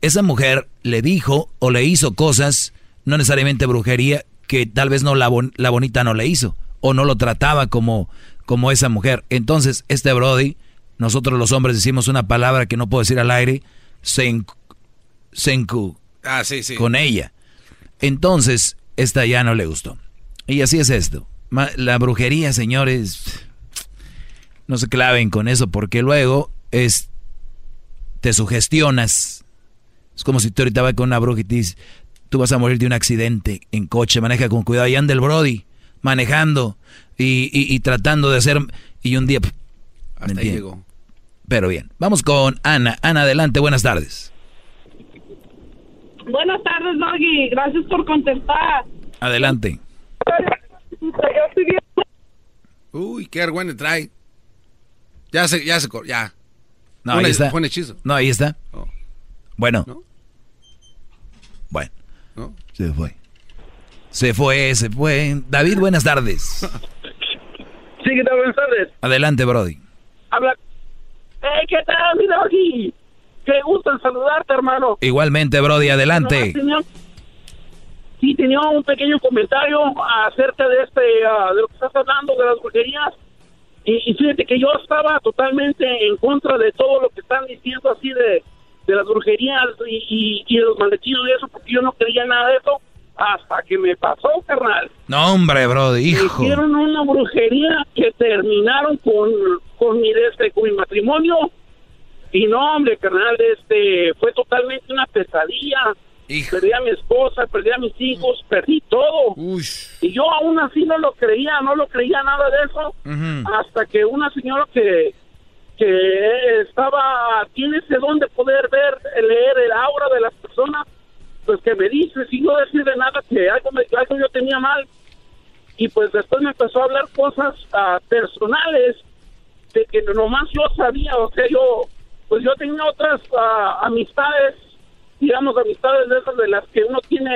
Esa mujer le dijo o le hizo cosas, no necesariamente brujería, que tal vez no la, bon- la bonita no le hizo o no lo trataba como, como esa mujer. Entonces, este Brody, nosotros los hombres decimos una palabra que no puedo decir al aire, senku, senku, Ah, sí, sí. con ella. Entonces, esta ya no le gustó. Y así es esto. La brujería, señores, no se claven con eso porque luego es te sugestionas. Es como si tú ahorita vas con una bruja y te dices, tú vas a morir de un accidente en coche, maneja con cuidado. Y anda el Brody manejando y, y- y tratando de hacer... Y un día... pf, ¿me Hasta ahí entiendes? llegó. Pero bien, vamos con Ana. Ana, adelante, buenas tardes. Buenas tardes, Doggy. Gracias por contestar. Adelante. Uy, qué argüende trae. Ya se, ya se, ya. No, ahí está. fue hechizo. No, ahí está. Oh. Bueno. Bueno. ¿No? Se fue. Se fue, se fue. David, buenas tardes. Sí, ¿qué tal? Buenas tardes. Adelante, Brody. Habla. Hey, ¿qué tal, mi doggy? Qué gusto en saludarte, hermano. Igualmente, Brody, adelante. Sí, tenía un pequeño comentario acerca de este, ah, de lo que estás hablando, de las brujerías. Y, y fíjate que yo estaba totalmente en contra de todo lo que están diciendo así de, de las brujerías y, y, y de los malditos y eso, porque yo no creía nada de eso hasta que me pasó, carnal. No, hombre, Brody, hijo. Hicieron una brujería que terminaron con, con mi este, con mi matrimonio. Y no, hombre, carnal, este fue totalmente una pesadilla. Perdí a mi esposa, perdí a mis hijos, perdí todo. Y yo aún así no lo creía, no lo creía nada de eso. Hasta que una señora que, que estaba, tiene ese don de poder ver, leer el aura de las personas, pues que me dice, sin no decirle nada, que algo, me, algo yo tenía mal. Y pues después me empezó a hablar cosas ah, personales de que nomás yo sabía, o sea, yo, pues yo tenía otras ah, amistades, digamos, amistades de esas de las que uno tiene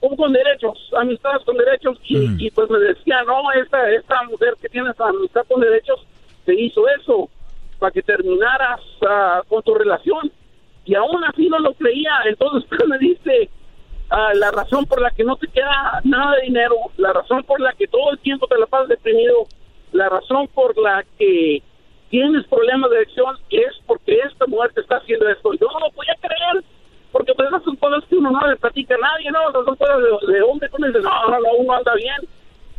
un con derechos, amistades con derechos, y, y, pues me decía, no, esta, esta mujer que tiene esa amistad con derechos te hizo eso para que terminaras con tu relación. Y aún así no lo creía, entonces me dice, ah, la razón por la que no te queda nada de dinero, la razón por la que todo el tiempo te la pasas deprimido, la razón por la que tienes problemas de adicción es porque esta mujer te está haciendo esto. Yo no lo podía creer, porque pues esas son cosas que uno no le platica a nadie, ¿no? Esas son cosas de, de hombre dice, no, no, no, uno anda bien.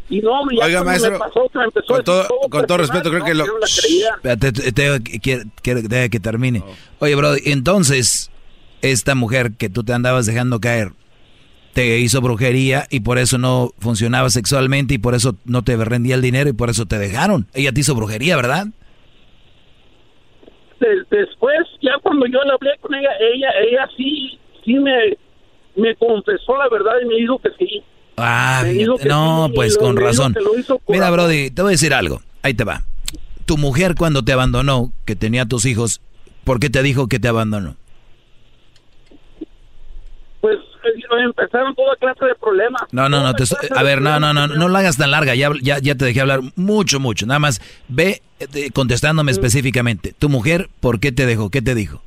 Y no, ya Oiga, maestro, pasó empezó con todo, con respeto, creo no, que lo... no te- que termine. Oye, bro, entonces, esta mujer que tú te andabas dejando caer, te hizo brujería y por eso no funcionaba sexualmente y por eso no te rendía el dinero y por eso te dejaron. Ella te hizo brujería, ¿verdad? De- después, ya cuando yo le hablé con ella, ella, ella sí, sí me, me confesó la verdad y me dijo que sí. Ah, fíjate. no, pues con razón. Mira. Brody, te voy a decir algo. Ahí te va. Tu mujer cuando te abandonó, que tenía tus hijos, ¿por qué te dijo que te abandonó? Pues eh, empezaron toda clase de problemas. No, no, no, te estoy- a ver, no, no, no, no lo hagas tan larga, ya, ya, ya te dejé hablar mucho, mucho, nada más ve eh, contestándome específicamente. Tu mujer, ¿por qué te dejó? ¿Qué te dijo?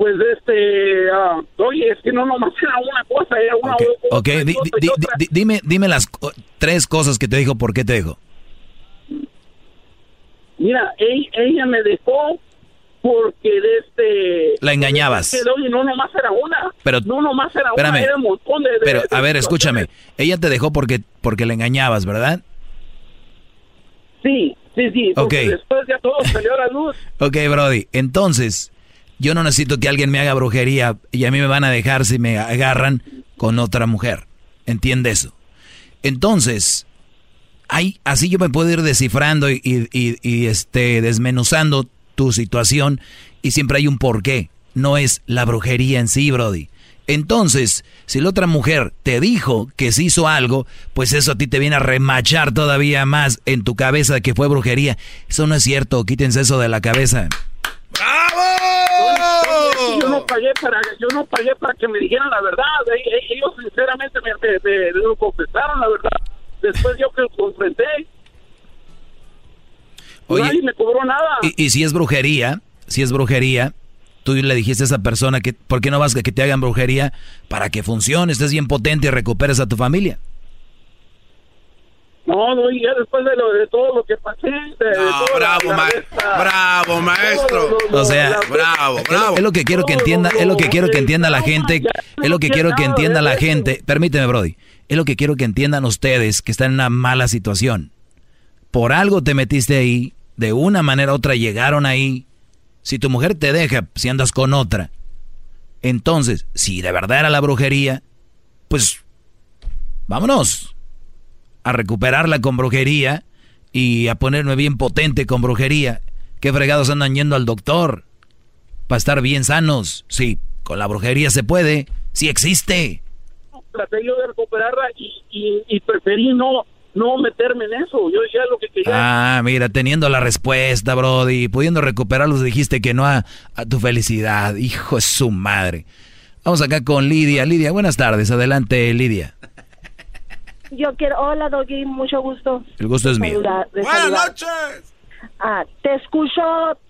Pues este, ah, oye, es que no nomás era una cosa, era una Ok, otra ok, di- y dime, dime las tres cosas que te dijo, ¿por qué te dejó? Mira, ella, ella me dejó porque de este... La engañabas. que, oye, no nomás era una. Pero- no nomás era espérame. una, era un montón de... de- Pero, de a ver, escúchame, ella te dejó porque, porque le engañabas, ¿verdad? Sí, sí, sí. porque Ok. Después ya todo salió a la luz. Ok, Brody, entonces, yo no necesito que alguien me haga brujería y a mí me van a dejar si me agarran con otra mujer. ¿Entiende eso? Entonces, hay, así yo me puedo ir descifrando y, y- y- este, desmenuzando tu situación y siempre hay un porqué. No es la brujería en sí, Brody. Entonces, si la otra mujer te dijo que se hizo algo, pues eso a ti te viene a remachar todavía más en tu cabeza que fue brujería. Eso no es cierto, quítense eso de la cabeza. Yo no pagué para, yo no pagué para que me dijeran la verdad. Ellos sinceramente me, me- me- me lo confesaron la verdad. Después yo que lo confronté, Oye, nadie me cobró nada. Y, y si es brujería, si es brujería, tú le dijiste a esa persona que, ¿por qué no vas a que te hagan brujería para que funcione, estés bien potente y recuperes a tu familia? No, no, y ya después de, lo, de todo lo que pasé. De, de toda bravo, ma- esta- bravo, maestro. O sea, Bravo, Es bravo. Es lo que quiero que entienda, es lo que quiero que entienda la gente, es lo que quiero que entienda la gente. Permíteme, Brody. Es lo que quiero que entiendan ustedes que están en una mala situación. Por algo te metiste ahí, de una manera u otra llegaron ahí. Si tu mujer te deja, si andas con otra, entonces, si de verdad era la brujería, pues vámonos a recuperarla con brujería y a ponerme bien potente con brujería. ¿Qué fregados andan yendo al doctor? Para estar bien sanos. Sí, con la brujería se puede. Sí existe. traté yo de recuperarla y, y, y preferí no no meterme en eso. Yo ya lo que quería. Ah, mira, teniendo la respuesta, Brody, pudiendo recuperarlos, dijiste que no a, a tu felicidad. Hijo de su madre. Vamos acá con Lidia. Lidia, buenas tardes. Adelante, Lidia. Yo quiero, hola Doggy, mucho gusto. El gusto es mío. Buenas noches. Ah, te escucho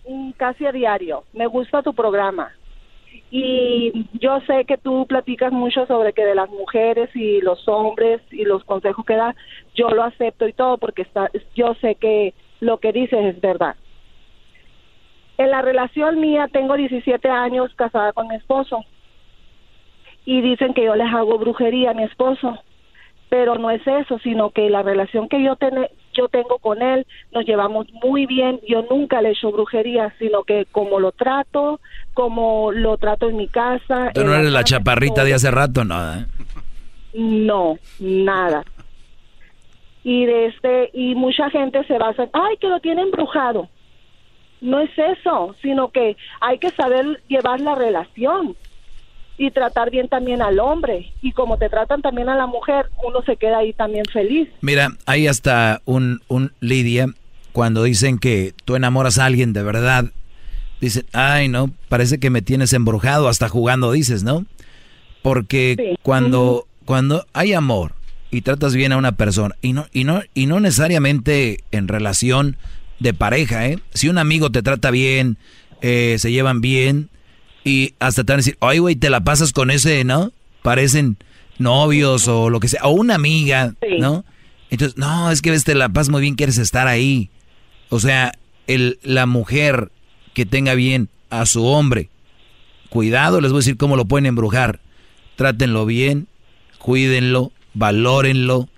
mm, casi a diario. Me gusta tu programa. Y yo sé que tú platicas mucho sobre que de las mujeres y los hombres y los consejos que da, yo lo acepto y todo porque está, yo sé que lo que dices es verdad. En la relación mía tengo 17 años casada con mi esposo y dicen que yo les hago brujería a mi esposo, pero no es eso, sino que la relación que yo, tene- yo tengo con él nos llevamos muy bien, yo nunca le he hecho brujería, sino que como lo trato, como lo trato en mi casa. Tú no eres la chaparrita de hace rato, no. ¿eh? no, nada. Y de este y mucha gente se basa, en, ay, que lo tiene embrujado. No es eso, sino que hay que saber llevar la relación y tratar bien también al hombre. Y como te tratan también a la mujer, uno se queda ahí también feliz. Mira, hay hasta un, un Lidia, cuando dicen que tú enamoras a alguien de verdad, dicen, ay, no, parece que me tienes embrujado, hasta jugando dices, ¿no? Porque Sí. cuando, cuando hay amor y tratas bien a una persona, y no, y no, y no necesariamente en relación de pareja, ¿eh? Si un amigo te trata bien, eh, se llevan bien, y hasta te van a decir, ay, güey, te la pasas con ese, ¿no? Parecen novios o lo que sea, o una amiga, ¿no? Entonces, no, es que ves, te la pasas muy bien, quieres estar ahí. O sea, el, la mujer que tenga bien a su hombre, cuidado, les voy a decir cómo lo pueden embrujar. Trátenlo bien, cuídenlo, valórenlo,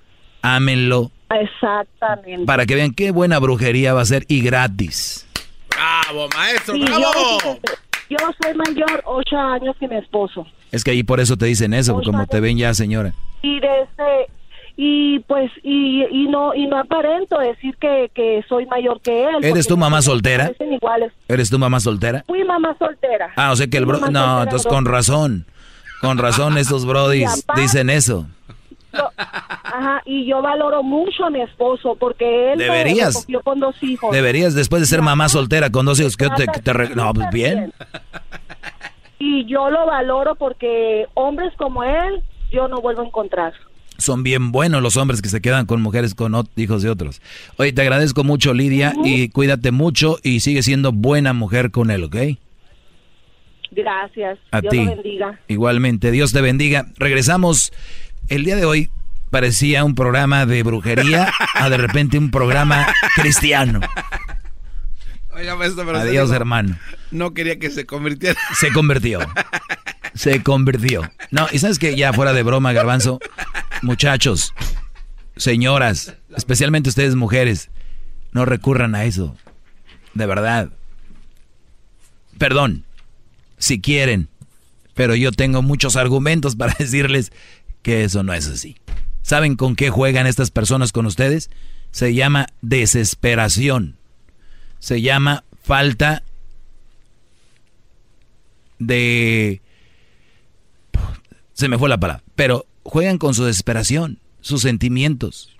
ámenlo. Exactamente. Para que vean qué buena brujería va a ser y gratis. ¡Bravo, maestro! Sí, ¡Bravo! Yo, yo soy mayor ocho años que mi esposo. Es que ahí por eso te dicen eso, como te ven ya, señora. Y desde y pues y, y no y no aparento decir que, que soy mayor que él. ¿Eres tu mamá soltera? Iguales. ¿Eres tu mamá soltera? Fui mamá soltera. Ah, o sea que el bro... No, entonces con razón. Con razón estos brodis dicen eso. Yo- ajá, y yo valoro mucho a mi esposo porque él me Deberías. recogió con dos hijos. Deberías, después de ser mamá soltera con dos hijos, que te, te re- No, pues bien. Y yo lo valoro porque hombres como él yo no vuelvo a encontrar. Son bien buenos los hombres que se quedan con mujeres con hijos de otros. Oye, te agradezco mucho, Lidia, y cuídate mucho y sigue siendo buena mujer con él, ¿ok? Gracias. A Dios ti. lo bendiga. Igualmente, Dios te bendiga. Regresamos. El día de hoy parecía un programa de brujería a de repente un programa cristiano. Oiga, maestro, pero Adiós, hermano. No quería que se convirtiera. Se convirtió. Se convirtió. No, y sabes que ya fuera de broma, garbanzo, muchachos, señoras, especialmente ustedes mujeres, no recurran a eso. De verdad. Perdón, si quieren, pero yo tengo muchos argumentos para decirles que eso no es así. ¿Saben con qué juegan estas personas con ustedes? Se llama desesperación. Se llama falta de... Se me fue la palabra. Pero juegan con su desesperación, sus sentimientos.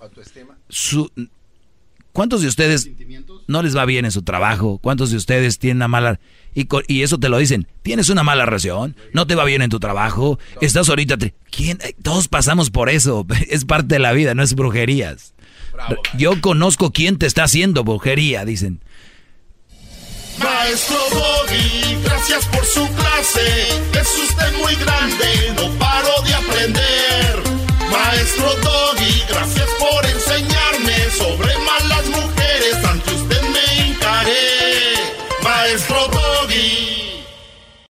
Autoestima. Su... ¿Cuántos de ustedes no les va bien en su trabajo? ¿Cuántos de ustedes tienen una mala... Y, eso te lo dicen, tienes una mala relación, no te va bien en tu trabajo, estás ahorita... ¿Quién? Todos pasamos por eso, es parte de la vida, no es brujerías. Yo conozco quién te está haciendo brujería, dicen. Maestro Doggy, gracias por su clase, es usted muy grande, no paro de aprender. Maestro Doggy, gracias por enseñar sobre malas mujeres, ante usted me encaré, maestro.